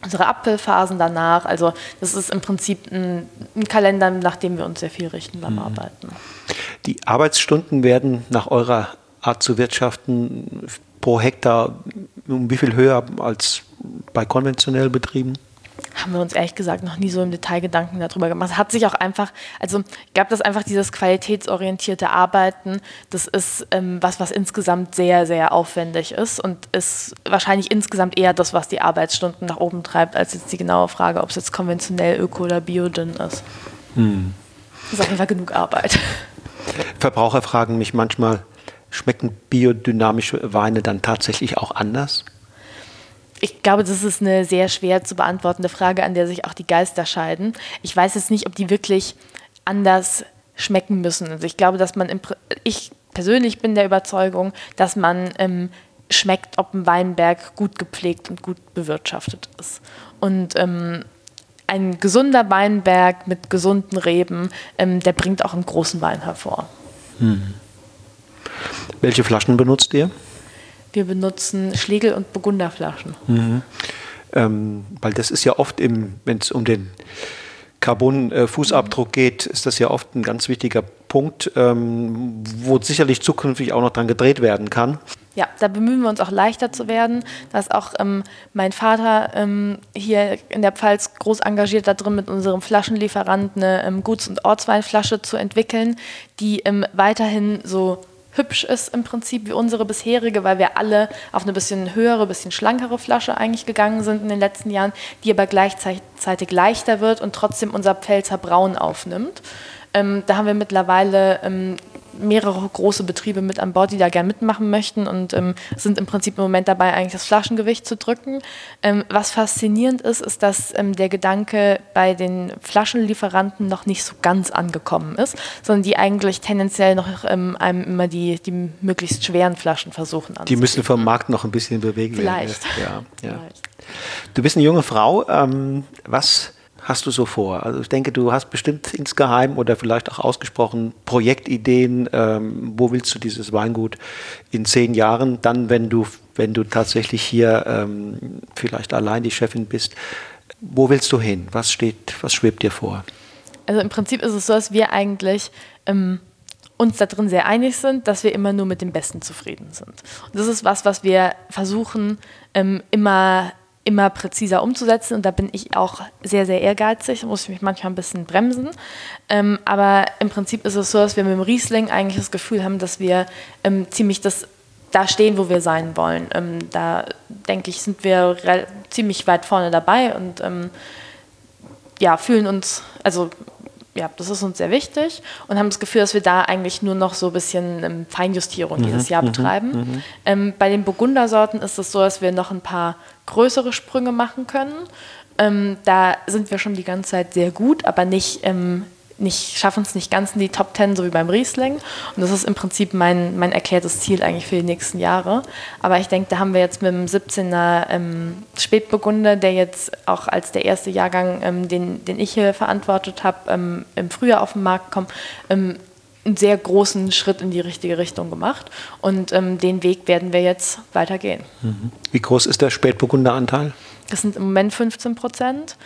unsere Apfelphasen danach. Also das ist im Prinzip ein, ein, Kalender, nach dem wir uns sehr viel richten beim mhm. Arbeiten. Die Arbeitsstunden werden nach eurer Art zu wirtschaften pro Hektar um wie viel höher als bei konventionell Betrieben? Haben wir uns ehrlich gesagt noch nie so im Detail Gedanken darüber gemacht. Es hat sich auch einfach, also gab das einfach dieses qualitätsorientierte Arbeiten, das ist ähm, was, was insgesamt sehr, sehr aufwendig ist und ist wahrscheinlich insgesamt eher das, was die Arbeitsstunden nach oben treibt, als jetzt die genaue Frage, ob es jetzt konventionell, öko oder biodünn ist. Hm. Das ist auf jeden Fall genug Arbeit. Verbraucher fragen mich manchmal, schmecken biodynamische Weine dann tatsächlich auch anders? Ich glaube, das ist eine sehr schwer zu beantwortende Frage, an der sich auch die Geister scheiden. Ich weiß jetzt nicht, ob die wirklich anders schmecken müssen. Also ich glaube, dass man, im, ich persönlich bin der Überzeugung, dass man ähm, schmeckt, ob ein Weinberg gut gepflegt und gut bewirtschaftet ist. Und ähm, ein gesunder Weinberg mit gesunden Reben, ähm, der bringt auch einen großen Wein hervor. Hm. Welche Flaschen benutzt ihr? Wir benutzen Schlegel- und Burgunderflaschen. Mhm. Ähm, weil das ist ja oft, wenn es um den Carbon-Fußabdruck geht, ist das ja oft ein ganz wichtiger Punkt, ähm, wo sicherlich zukünftig auch noch dran gedreht werden kann. Ja, da bemühen wir uns auch leichter zu werden. Da ist auch ähm, mein Vater ähm, hier in der Pfalz groß engagiert darin, mit unserem Flaschenlieferant eine ähm, Guts- und Ortsweinflasche zu entwickeln, die ähm, weiterhin so hübsch ist im Prinzip wie unsere bisherige, weil wir alle auf eine bisschen höhere, bisschen schlankere Flasche eigentlich gegangen sind in den letzten Jahren, die aber gleichzeitig leichter wird und trotzdem unser Pfälzer Braun aufnimmt. Ähm, da haben wir mittlerweile ähm, mehrere große Betriebe mit an Bord, die da gerne mitmachen möchten und ähm, sind im Prinzip im Moment dabei, eigentlich das Flaschengewicht zu drücken. Ähm, was faszinierend ist, ist, dass ähm, der Gedanke bei den Flaschenlieferanten noch nicht so ganz angekommen ist, sondern die eigentlich tendenziell noch ähm, einem immer die, die möglichst schweren Flaschen versuchen anzubieten. Die müssen vom Markt noch ein bisschen bewegen Vielleicht. werden. Ja, ja. Vielleicht. Du bist eine junge Frau. Ähm, was hast du so vor? Also ich denke, du hast bestimmt insgeheim oder vielleicht auch ausgesprochen Projektideen. Ähm, wo willst du dieses Weingut in zehn Jahren? Dann, wenn du, wenn du tatsächlich hier ähm, vielleicht allein die Chefin bist. Wo willst du hin? Was steht, was schwebt dir vor? Also im Prinzip ist es so, dass wir eigentlich ähm, uns da drin sehr einig sind, dass wir immer nur mit dem Besten zufrieden sind. Und das ist was, was wir versuchen ähm, immer immer präziser umzusetzen. Und da bin ich auch sehr, sehr ehrgeizig, da muss ich mich manchmal ein bisschen bremsen. Ähm, aber im Prinzip ist es so, dass wir mit dem Riesling eigentlich das Gefühl haben, dass wir ähm, ziemlich das da stehen, wo wir sein wollen. Ähm, da denke ich, sind wir ziemlich weit vorne dabei und ähm, ja, fühlen uns, also ja, das ist uns sehr wichtig und haben das Gefühl, dass wir da eigentlich nur noch so ein bisschen ähm, Feinjustierung mhm, jedes Jahr mhm, betreiben. Mhm. Ähm, bei den Burgundersorten ist es so, dass wir noch ein paar größere Sprünge machen können. Ähm, da sind wir schon die ganze Zeit sehr gut, aber nicht ähm, nicht, schaffen es nicht ganz in die Top Ten, so wie beim Riesling. Und das ist im Prinzip mein, mein erklärtes Ziel eigentlich für die nächsten Jahre. Aber ich denke, da haben wir jetzt mit dem 17er ähm, Spätburgunder, der jetzt auch als der erste Jahrgang, ähm, den, den ich hier verantwortet habe, ähm, im Frühjahr auf den Markt kommt, ähm, einen sehr großen Schritt in die richtige Richtung gemacht. Und ähm, den Weg werden wir jetzt weitergehen. Mhm. Wie groß ist der Spätburgunderanteil? Das sind im Moment 15 Prozent.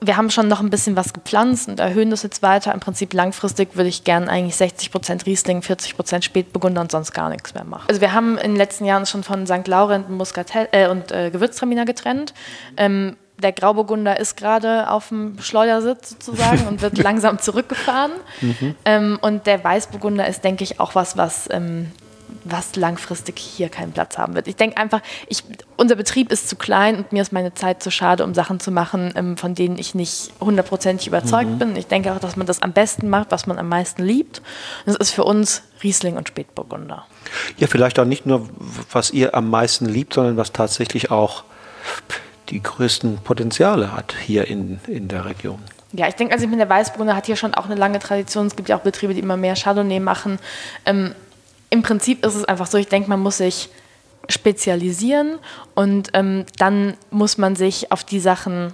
Wir haben schon noch ein bisschen was gepflanzt und erhöhen das jetzt weiter. Im Prinzip langfristig würde ich gerne eigentlich 60 Prozent Riesling, 40 Prozent Spätburgunder und sonst gar nichts mehr machen. Also wir haben in den letzten Jahren schon von St. Laurent Muscatel, äh, und äh, Gewürztraminer getrennt. Ähm, der Grauburgunder ist gerade auf dem Schleudersitz sozusagen und wird *laughs* langsam zurückgefahren. Mhm. Ähm, und der Weißburgunder ist, denke ich, auch was, was ähm, was langfristig hier keinen Platz haben wird. Ich denke einfach, ich, unser Betrieb ist zu klein und mir ist meine Zeit zu schade, um Sachen zu machen, ähm, von denen ich nicht hundertprozentig überzeugt mhm. bin. Ich denke auch, dass man das am besten macht, was man am meisten liebt. Das ist für uns Riesling und Spätburgunder. Ja, vielleicht auch nicht nur, was ihr am meisten liebt, sondern was tatsächlich auch die größten Potenziale hat hier in, in der Region. Ja, ich denke, also ich meine, der Weißburgunder hat hier schon auch eine lange Tradition. Es gibt ja auch Betriebe, die immer mehr Chardonnay machen. Ähm, im Prinzip ist es einfach so, ich denke, man muss sich spezialisieren und ähm, dann muss man sich auf die Sachen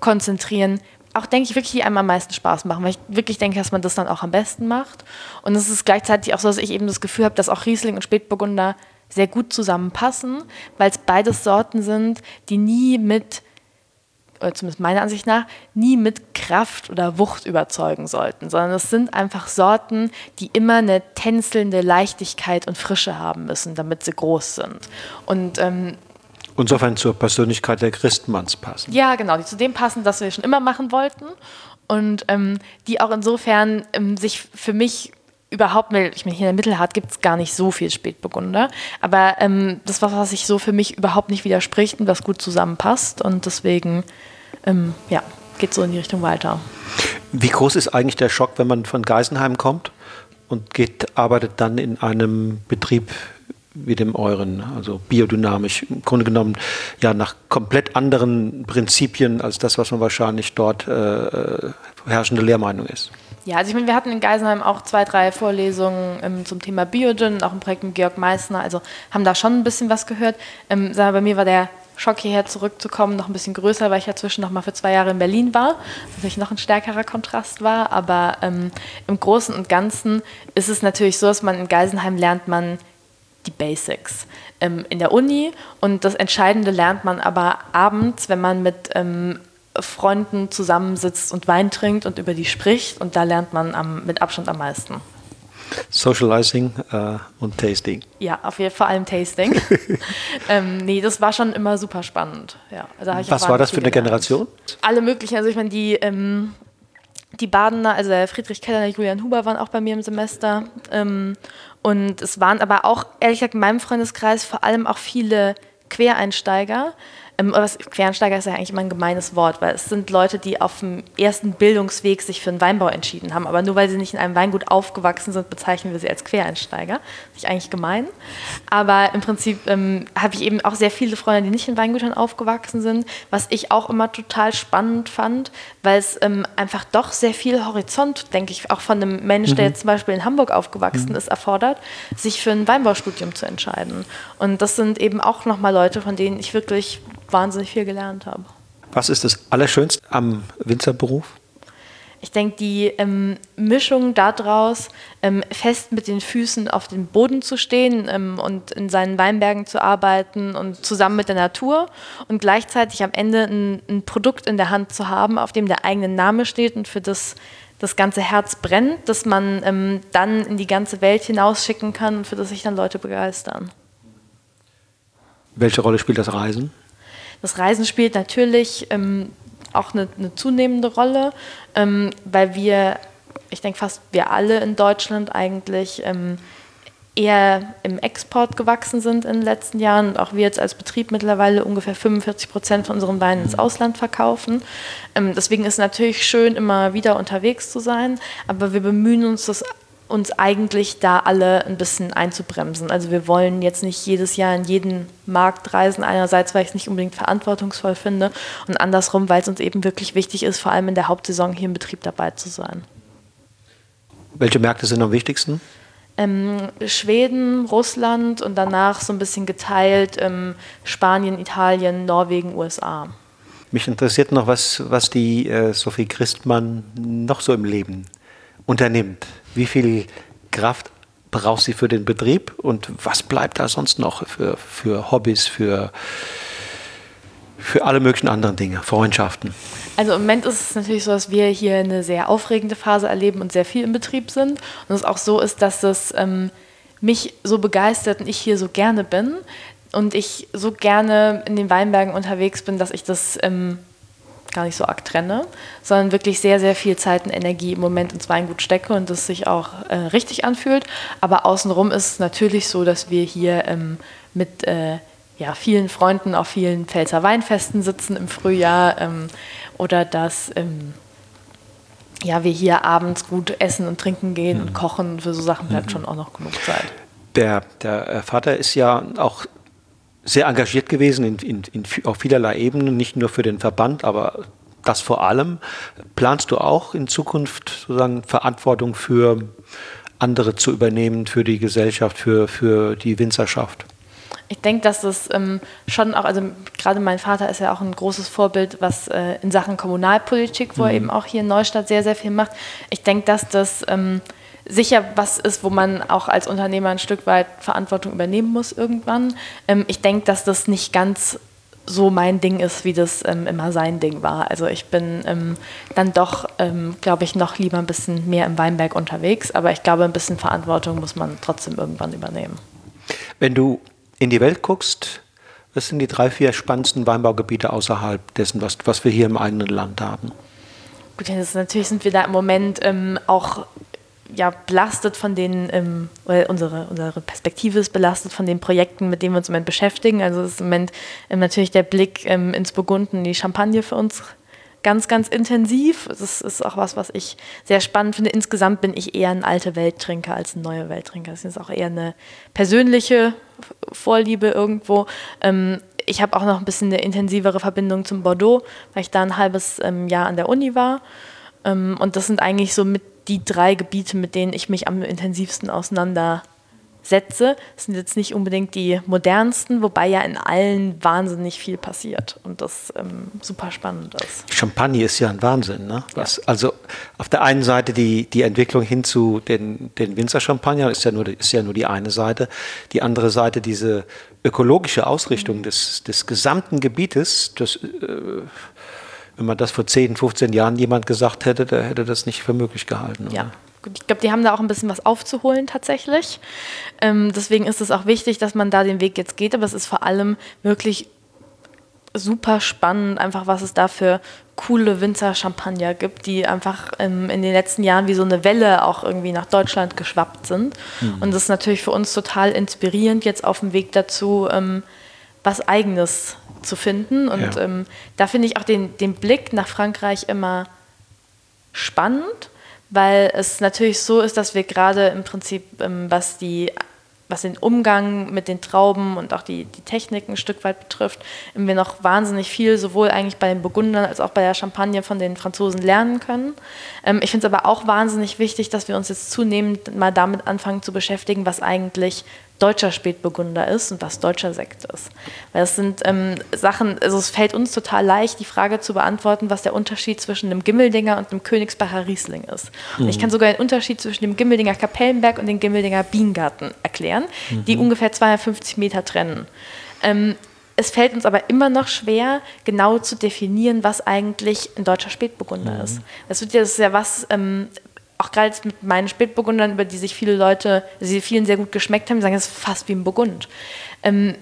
konzentrieren, auch denke ich wirklich, die einem am meisten Spaß machen, weil ich wirklich denke, dass man das dann auch am besten macht. Und es ist gleichzeitig auch so, dass ich eben das Gefühl habe, dass auch Riesling und Spätburgunder sehr gut zusammenpassen, weil es beides Sorten sind, die nie mit oder zumindest meiner Ansicht nach, nie mit Kraft oder Wucht überzeugen sollten, sondern es sind einfach Sorten, die immer eine tänzelnde Leichtigkeit und Frische haben müssen, damit sie groß sind. Und ähm, insofern zur Persönlichkeit der Christmanns passen. Ja, genau, die zu dem passen, das wir schon immer machen wollten und ähm, die auch insofern ähm, sich für mich überhaupt, weil ich meine, hier in der Mittelhart gibt es gar nicht so viel Spätburgunder, aber ähm, das war, was sich so für mich überhaupt nicht widerspricht und was gut zusammenpasst und deswegen ähm, ja, geht so in die Richtung weiter. Wie groß ist eigentlich der Schock, wenn man von Geisenheim kommt und geht, arbeitet dann in einem Betrieb wie dem euren, also biodynamisch, im Grunde genommen ja nach komplett anderen Prinzipien als das, was man wahrscheinlich dort äh, äh herrschende Lehrmeinung ist. Ja, also ich meine, wir hatten in Geisenheim auch zwei, drei Vorlesungen ähm, zum Thema Biodyn, auch ein Projekt mit Georg Meissner, also haben da schon ein bisschen was gehört. Ähm, bei mir war der Schock hierher zurückzukommen noch ein bisschen größer, weil ich ja zwischen noch mal für zwei Jahre in Berlin war, was natürlich noch ein stärkerer Kontrast war. Aber ähm, im Großen und Ganzen ist es natürlich so, dass man in Geisenheim lernt man die Basics ähm, in der Uni und das Entscheidende lernt man aber abends, wenn man mit ähm, Freunden zusammensitzt und Wein trinkt und über die spricht und da lernt man am, mit Abstand am meisten. Socializing äh, und Tasting. Ja, auf jeden Fall vor allem Tasting. *laughs* ähm, nee, das war schon immer super spannend. Ja, also Was war das für eine Generation? Alle möglichen. Also ich meine, die, ähm, die Badener, also der Friedrich Keller, Julian Huber waren auch bei mir im Semester. Ähm, und es waren aber auch, ehrlich gesagt, in meinem Freundeskreis vor allem auch viele Quereinsteiger, ähm, was, Quereinsteiger ist ja eigentlich immer ein gemeines Wort, weil es sind Leute, die auf dem ersten Bildungsweg sich für einen Weinbau entschieden haben. Aber nur weil sie nicht in einem Weingut aufgewachsen sind, bezeichnen wir sie als Quereinsteiger. Das ist eigentlich gemein. Aber im Prinzip ähm, habe ich eben auch sehr viele Freunde, die nicht in Weingütern aufgewachsen sind, was ich auch immer total spannend fand, weil es ähm, einfach doch sehr viel Horizont, denke ich, auch von einem Mensch, mhm. der jetzt zum Beispiel in Hamburg aufgewachsen mhm. ist, erfordert, sich für ein Weinbaustudium zu entscheiden. Und das sind eben auch nochmal Leute, von denen ich wirklich wahnsinnig viel gelernt habe. Was ist das Allerschönste am Winzerberuf? Ich denke, die ähm, Mischung daraus, ähm, fest mit den Füßen auf dem Boden zu stehen ähm, und in seinen Weinbergen zu arbeiten und zusammen mit der Natur und gleichzeitig am Ende ein, ein Produkt in der Hand zu haben, auf dem der eigene Name steht und für das das ganze Herz brennt, dass man ähm, dann in die ganze Welt hinausschicken kann und für das sich dann Leute begeistern. Welche Rolle spielt das Reisen? Das Reisen spielt natürlich ähm, auch eine, eine, zunehmende Rolle, ähm, weil wir, ich denke fast wir alle in Deutschland eigentlich ähm, eher im Export gewachsen sind in den letzten Jahren und auch wir jetzt als Betrieb mittlerweile ungefähr 45 Prozent von unseren Weinen ins Ausland verkaufen. Ähm, deswegen ist es natürlich schön, immer wieder unterwegs zu sein, aber wir bemühen uns, das uns eigentlich da alle ein bisschen einzubremsen. Also wir wollen jetzt nicht jedes Jahr in jeden Markt reisen, einerseits, weil ich es nicht unbedingt verantwortungsvoll finde und andersrum, weil es uns eben wirklich wichtig ist, vor allem in der Hauptsaison hier im Betrieb dabei zu sein. Welche Märkte sind am wichtigsten? Ähm, Schweden, Russland und danach so ein bisschen geteilt ähm, Spanien, Italien, Norwegen, USA. Mich interessiert noch, was, was die äh, Sophie Christmann noch so im Leben unternimmt. Wie viel Kraft braucht sie für den Betrieb und was bleibt da sonst noch für, für Hobbys, für, für alle möglichen anderen Dinge, Freundschaften? Also im Moment ist es natürlich so, dass wir hier eine sehr aufregende Phase erleben und sehr viel im Betrieb sind. Und es auch so ist, dass es ähm, mich so begeistert und ich hier so gerne bin und ich so gerne in den Weinbergen unterwegs bin, dass ich das ähm, gar nicht so arg trenne, sondern wirklich sehr, sehr viel Zeit und Energie im Moment ins Weingut stecke und das sich auch äh, richtig anfühlt. Aber außenrum ist es natürlich so, dass wir hier ähm, mit äh, ja, vielen Freunden auf vielen Pfälzer Weinfesten sitzen im Frühjahr ähm, oder dass ähm, ja, wir hier abends gut essen und trinken gehen mhm. und kochen. Für so Sachen bleibt mhm. schon auch noch genug Zeit. Der, der äh, Vater ist ja auch sehr engagiert gewesen in, in, in, auf vielerlei Ebenen, nicht nur für den Verband, aber das vor allem. Planst du auch in Zukunft sozusagen Verantwortung für andere zu übernehmen, für die Gesellschaft, für, für die Winzerschaft? Ich denke, dass das ähm, schon auch, also gerade mein Vater ist ja auch ein großes Vorbild, was äh, in Sachen Kommunalpolitik, wo mhm. er eben auch hier in Neustadt sehr, sehr viel macht. Ich denke, dass das ähm, sicher was ist, wo man auch als Unternehmer ein Stück weit Verantwortung übernehmen muss irgendwann. Ähm, ich denke, dass das nicht ganz so mein Ding ist, wie das ähm, immer sein Ding war. Also ich bin ähm, dann doch, ähm, glaube ich, noch lieber ein bisschen mehr im Weinberg unterwegs, aber ich glaube, ein bisschen Verantwortung muss man trotzdem irgendwann übernehmen. Wenn du in die Welt guckst, was sind die drei, vier spannendsten Weinbaugebiete außerhalb dessen, was, was wir hier im eigenen Land haben? Gut, natürlich sind wir da im Moment ähm, auch ja, belastet von den, ähm, oder unsere, unsere Perspektive ist belastet von den Projekten, mit denen wir uns im Moment beschäftigen. Also ist im Moment ähm, natürlich der Blick ähm, ins Burgunden, die Champagne für uns ganz, ganz intensiv. Das ist auch was, was ich sehr spannend finde. Insgesamt bin ich eher ein alter Welttrinker als ein neuer Welttrinker. Das ist auch eher eine persönliche Vorliebe irgendwo. Ähm, ich habe auch noch ein bisschen eine intensivere Verbindung zum Bordeaux, weil ich da ein halbes ähm, Jahr an der Uni war. Ähm, und das sind eigentlich so mit die drei Gebiete, mit denen ich mich am intensivsten auseinandersetze. Das sind jetzt nicht unbedingt die modernsten, wobei ja in allen wahnsinnig viel passiert und das ähm, super spannend ist. Champagne ist ja ein Wahnsinn. Ne? Was, ja. Also auf der einen Seite die, die Entwicklung hin zu den, den Winzer-Champagner ist ja, nur, ist ja nur die eine Seite. Die andere Seite diese ökologische Ausrichtung mhm. des, des gesamten Gebietes, das äh, wenn man das vor 10, 15 Jahren jemand gesagt hätte, der hätte das nicht für möglich gehalten. Oder? Ja. Ich glaube, die haben da auch ein bisschen was aufzuholen tatsächlich. Ähm, deswegen ist es auch wichtig, dass man da den Weg jetzt geht. Aber es ist vor allem wirklich super spannend, einfach was es da für coole Winzer-Champagner gibt, die einfach ähm, in den letzten Jahren wie so eine Welle auch irgendwie nach Deutschland geschwappt sind. Mhm. Und das ist natürlich für uns total inspirierend jetzt auf dem Weg dazu, ähm, was Eigenes zu finden. Und ja. ähm, da finde ich auch den, den Blick nach Frankreich immer spannend, weil es natürlich so ist, dass wir gerade im Prinzip, ähm, was die was den Umgang mit den Trauben und auch die, die Technik ein Stück weit betrifft, wir noch wahnsinnig viel sowohl eigentlich bei den Burgundern als auch bei der Champagne von den Franzosen lernen können. Ähm, ich finde es aber auch wahnsinnig wichtig, dass wir uns jetzt zunehmend mal damit anfangen zu beschäftigen, was eigentlich deutscher Spätburgunder ist und was deutscher Sekt ist. Weil das sind ähm, Sachen, also es fällt uns total leicht, die Frage zu beantworten, was der Unterschied zwischen einem Gimmeldinger und einem Königsbacher Riesling ist. Mhm. ich kann sogar den Unterschied zwischen dem Gimmeldinger Kapellenberg und dem Gimmeldinger Bienengarten erklären, mhm. die ungefähr 250 Meter trennen. Ähm, es fällt uns aber immer noch schwer, genau zu definieren, was eigentlich ein deutscher Spätburgunder mhm. ist. Das, wird ja, das ist ja was, ähm, auch gerade mit meinen Spätburgundern, über die sich viele Leute, sie vielen sehr gut geschmeckt haben, sagen, es ist fast wie ein Burgund. Ähm,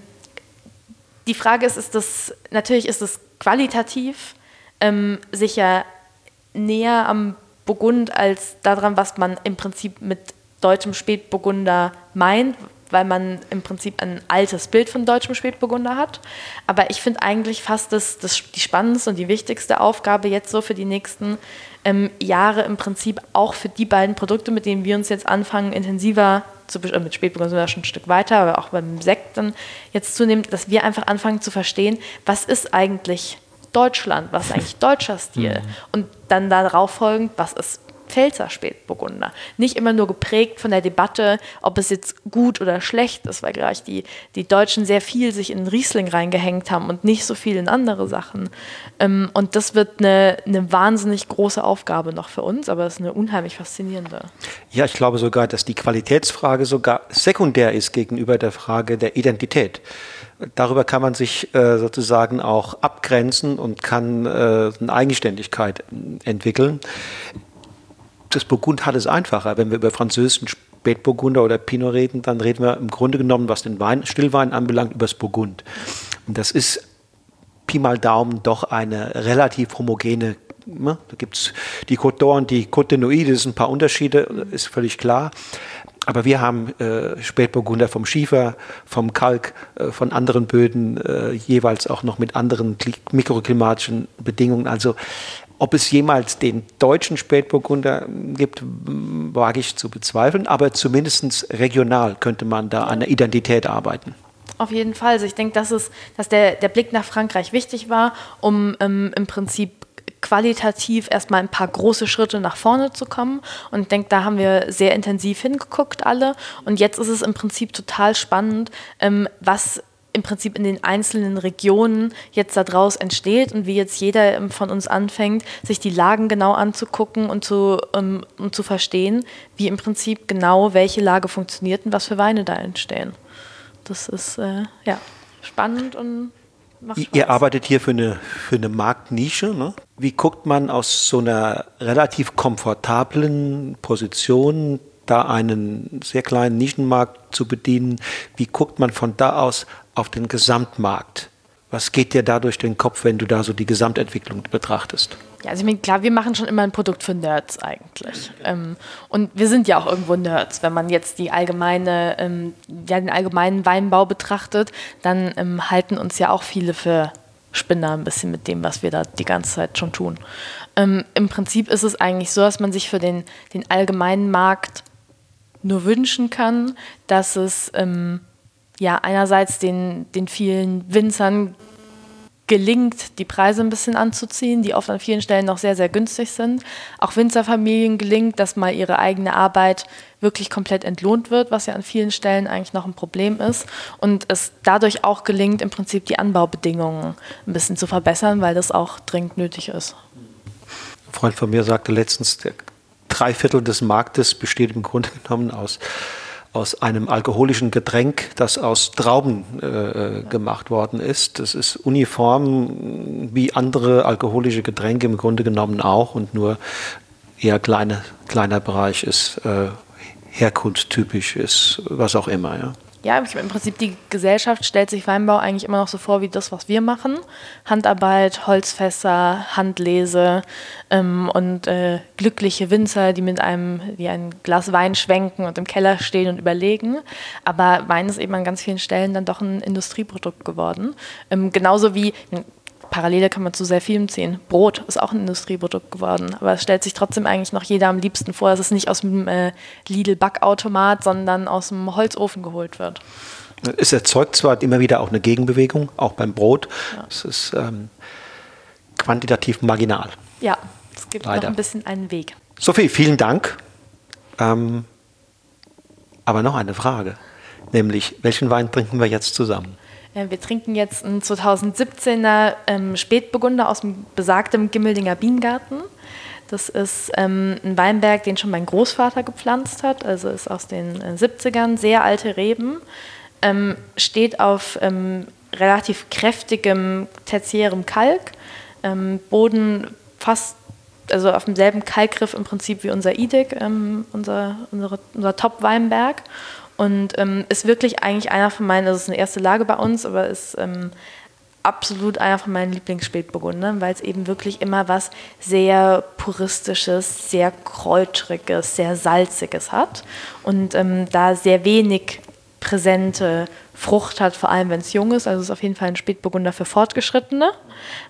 die Frage ist, ist das, natürlich ist es qualitativ ähm, sicher näher am Burgund als daran, was man im Prinzip mit deutschem Spätburgunder meint, weil man im Prinzip ein altes Bild von deutschem Spätburgunder hat. Aber ich finde eigentlich fast das, das, die spannendste und die wichtigste Aufgabe jetzt so für die nächsten ähm, Jahre im Prinzip auch für die beiden Produkte, mit denen wir uns jetzt anfangen, intensiver zu äh, mit Spätburgunder sind wir schon ein Stück weiter, aber auch beim Sekt dann jetzt zunehmend, dass wir einfach anfangen zu verstehen, was ist eigentlich Deutschland, was ist eigentlich deutscher Stil? Mhm. Und dann darauf folgend, was ist Pfälzer Spätburgunder. Nicht immer nur geprägt von der Debatte, ob es jetzt gut oder schlecht ist, weil gleich die, die Deutschen sehr viel sich in Riesling reingehängt haben und nicht so viel in andere Sachen. Ähm, und das wird eine, eine wahnsinnig große Aufgabe noch für uns, aber es ist eine unheimlich faszinierende. Ja, ich glaube sogar, dass die Qualitätsfrage sogar sekundär ist gegenüber der Frage der Identität darüber kann man sich äh, sozusagen auch abgrenzen und kann äh, eine Eigenständigkeit entwickeln das Burgund hat es einfacher. Wenn wir über französischen Spätburgunder oder Pinot reden, dann reden wir im Grunde genommen, was den Wein, Stillwein anbelangt, über das Burgund. Und das ist Pi mal Daumen doch eine relativ homogene Ne? Da gibt es die Côte d'Or und die Côte de Nuit, das sind ein paar Unterschiede, ist völlig klar. Aber wir haben äh, Spätburgunder vom Schiefer, vom Kalk, äh, von anderen Böden, äh, jeweils auch noch mit anderen mikroklimatischen Bedingungen. Also ob es jemals den deutschen Spätburgunder gibt, wage ich zu bezweifeln, aber zumindest regional könnte man da an der Identität arbeiten. Auf jeden Fall. Also ich denke, dass, es, dass der, der Blick nach Frankreich wichtig war, um ähm, im Prinzip qualitativ erstmal ein paar große Schritte nach vorne zu kommen. Und ich denke, da haben wir sehr intensiv hingeguckt alle. Und jetzt ist es im Prinzip total spannend, ähm, was im Prinzip in den einzelnen Regionen jetzt daraus entsteht und wie jetzt jeder ähm, von uns anfängt, sich die Lagen genau anzugucken und zu, um, um zu verstehen, wie im Prinzip genau welche Lage funktioniert und was für Weine da entstehen. Das ist äh, ja spannend und macht Spaß. Ihr arbeitet hier für eine, für eine Marktnische. Ne? Wie guckt man aus so einer relativ komfortablen Position da einen sehr kleinen Nischenmarkt zu bedienen, wie guckt man von da aus auf den Gesamtmarkt? Was geht dir da durch den Kopf, wenn du da so die Gesamtentwicklung betrachtest? Ja, also ich meine, klar, wir machen schon immer ein Produkt für Nerds eigentlich. Ähm, und wir sind ja auch irgendwo Nerds. Wenn man jetzt die allgemeine, ähm, ja, den allgemeinen Weinbau betrachtet, dann ähm, halten uns ja auch viele für Spinner ein bisschen mit dem, was wir da die ganze Zeit schon tun. Ähm, Im Prinzip ist es eigentlich so, dass man sich für den, den allgemeinen Markt nur wünschen kann, dass es ähm, ja einerseits den, den vielen Winzern gelingt, die Preise ein bisschen anzuziehen, die oft an vielen Stellen noch sehr, sehr günstig sind. Auch Winzerfamilien gelingt, dass mal ihre eigene Arbeit wirklich komplett entlohnt wird, was ja an vielen Stellen eigentlich noch ein Problem ist. Und es dadurch auch gelingt, im Prinzip die Anbaubedingungen ein bisschen zu verbessern, weil das auch dringend nötig ist. Ein Freund von mir sagte letztens, der drei Viertel des Marktes besteht im Grunde *laughs* genommen aus, aus einem alkoholischen Getränk, das aus Trauben äh, gemacht worden ist. Das ist uniform wie andere alkoholische Getränke im Grunde genommen auch und nur eher kleine, kleiner Bereich ist äh, herkunftstypisch, ist was auch immer. Ja. Ja, im Prinzip die Gesellschaft stellt sich Weinbau eigentlich immer noch so vor wie das, was wir machen. Handarbeit, Holzfässer, Handlese ähm, und äh, glückliche Winzer, die mit einem, die ein Glas Wein schwenken und im Keller stehen und überlegen. Aber Wein ist eben an ganz vielen Stellen dann doch ein Industrieprodukt geworden. Ähm, genauso wie Parallele kann man zu sehr vielem ziehen. Brot ist auch ein Industrieprodukt geworden, aber es stellt sich trotzdem eigentlich noch jeder am liebsten vor, dass es nicht aus dem äh, Lidl-Backautomat, sondern aus dem Holzofen geholt wird. Es erzeugt zwar immer wieder auch eine Gegenbewegung, auch beim Brot. Ja. Es ist ähm, quantitativ marginal. Ja, es gibt Leider. noch ein bisschen einen Weg. Sophie, vielen Dank. Ähm, aber noch eine Frage, nämlich welchen Wein trinken wir jetzt zusammen? Äh, wir trinken jetzt einen 2017er ähm, Spätburgunder aus dem besagten Gimmeldinger Bienengarten. Das ist ähm, ein Weinberg, den schon mein Großvater gepflanzt hat, also ist aus den äh, 70ern, sehr alte Reben, ähm, steht auf ähm, relativ kräftigem tertiärem Kalk, ähm, Boden fast also auf demselben Kalkgriff im Prinzip wie unser Idig, ähm, unser, unsere, unser Top-Weinberg. Und ähm, ist wirklich eigentlich einer von meinen, das ist eine erste Lage bei uns, aber ist ähm, absolut einer von meinen Lieblingsspätburgundern, weil es eben wirklich immer was sehr puristisches, sehr kräutriges, sehr salziges hat und ähm, da sehr wenig präsente Frucht hat, vor allem wenn es jung ist. Also es ist auf jeden Fall ein Spätburgunder für Fortgeschrittene,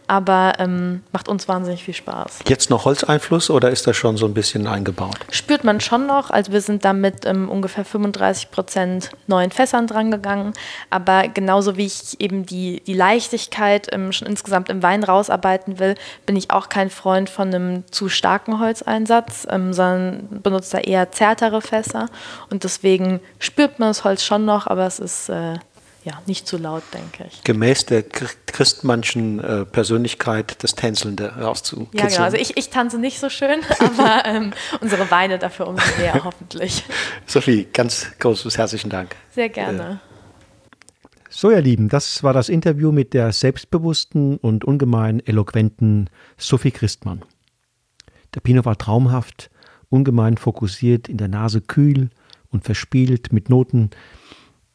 aber ähm, macht uns wahnsinnig viel Spaß. Jetzt noch Holzeinfluss oder ist das schon so ein bisschen eingebaut? Spürt man schon noch. Also wir sind damit ähm, ungefähr 35 Prozent neuen Fässern drangegangen, aber genauso wie ich eben die, die Leichtigkeit ähm, schon insgesamt im Wein rausarbeiten will, bin ich auch kein Freund von einem zu starken Holzeinsatz, ähm, sondern benutze da eher zärtere Fässer und deswegen spürt man das Holz schon noch, aber es ist äh, ja, nicht zu laut, denke ich. Gemäß der christmanschen äh, Persönlichkeit das Tänzelnde rauszukitzeln. Ja, genau. Also ich, ich tanze nicht so schön, *laughs* aber ähm, unsere Weine dafür umso mehr, *laughs* hoffentlich. Sophie, ganz großes herzlichen Dank. Sehr gerne. Äh. So, ihr Lieben, das war das Interview mit der selbstbewussten und ungemein eloquenten Sophie Christmann. Der Pinot war traumhaft, ungemein fokussiert, in der Nase kühl und verspielt mit Noten,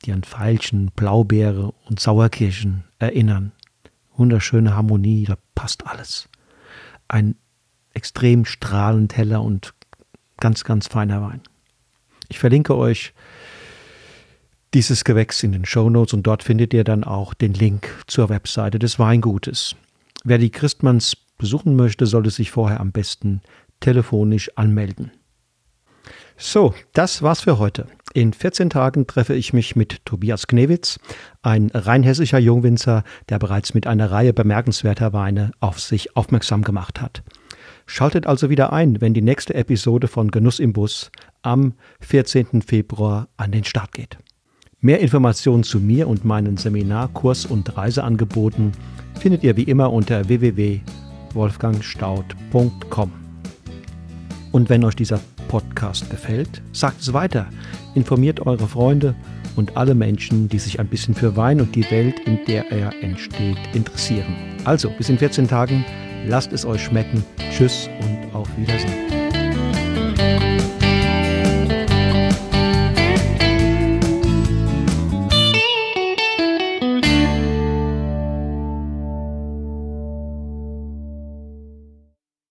die an Veilchen, Blaubeere und Sauerkirschen erinnern. Wunderschöne Harmonie, da passt alles. Ein extrem strahlend heller und ganz, ganz feiner Wein. Ich verlinke euch dieses Gewächs in den Show Notes und dort findet ihr dann auch den Link zur Webseite des Weingutes. Wer die Christmanns besuchen möchte, sollte sich vorher am besten telefonisch anmelden. So, das war's für heute. In 14 Tagen treffe ich mich mit Tobias Knewitz, ein rheinhessischer Jungwinzer, der bereits mit einer Reihe bemerkenswerter Weine auf sich aufmerksam gemacht hat. Schaltet also wieder ein, wenn die nächste Episode von Genuss im Bus am 14. Februar an den Start geht. Mehr Informationen zu mir und meinen Seminar-, Kurs- und Reiseangeboten findet ihr wie immer unter www.wolfgangstaud.com. Und wenn euch dieser Podcast gefällt, sagt es weiter. Informiert eure Freunde und alle Menschen, die sich ein bisschen für Wein und die Welt, in der er entsteht, interessieren. Also, bis in 14 Tagen. Lasst es euch schmecken. Tschüss und auf Wiedersehen.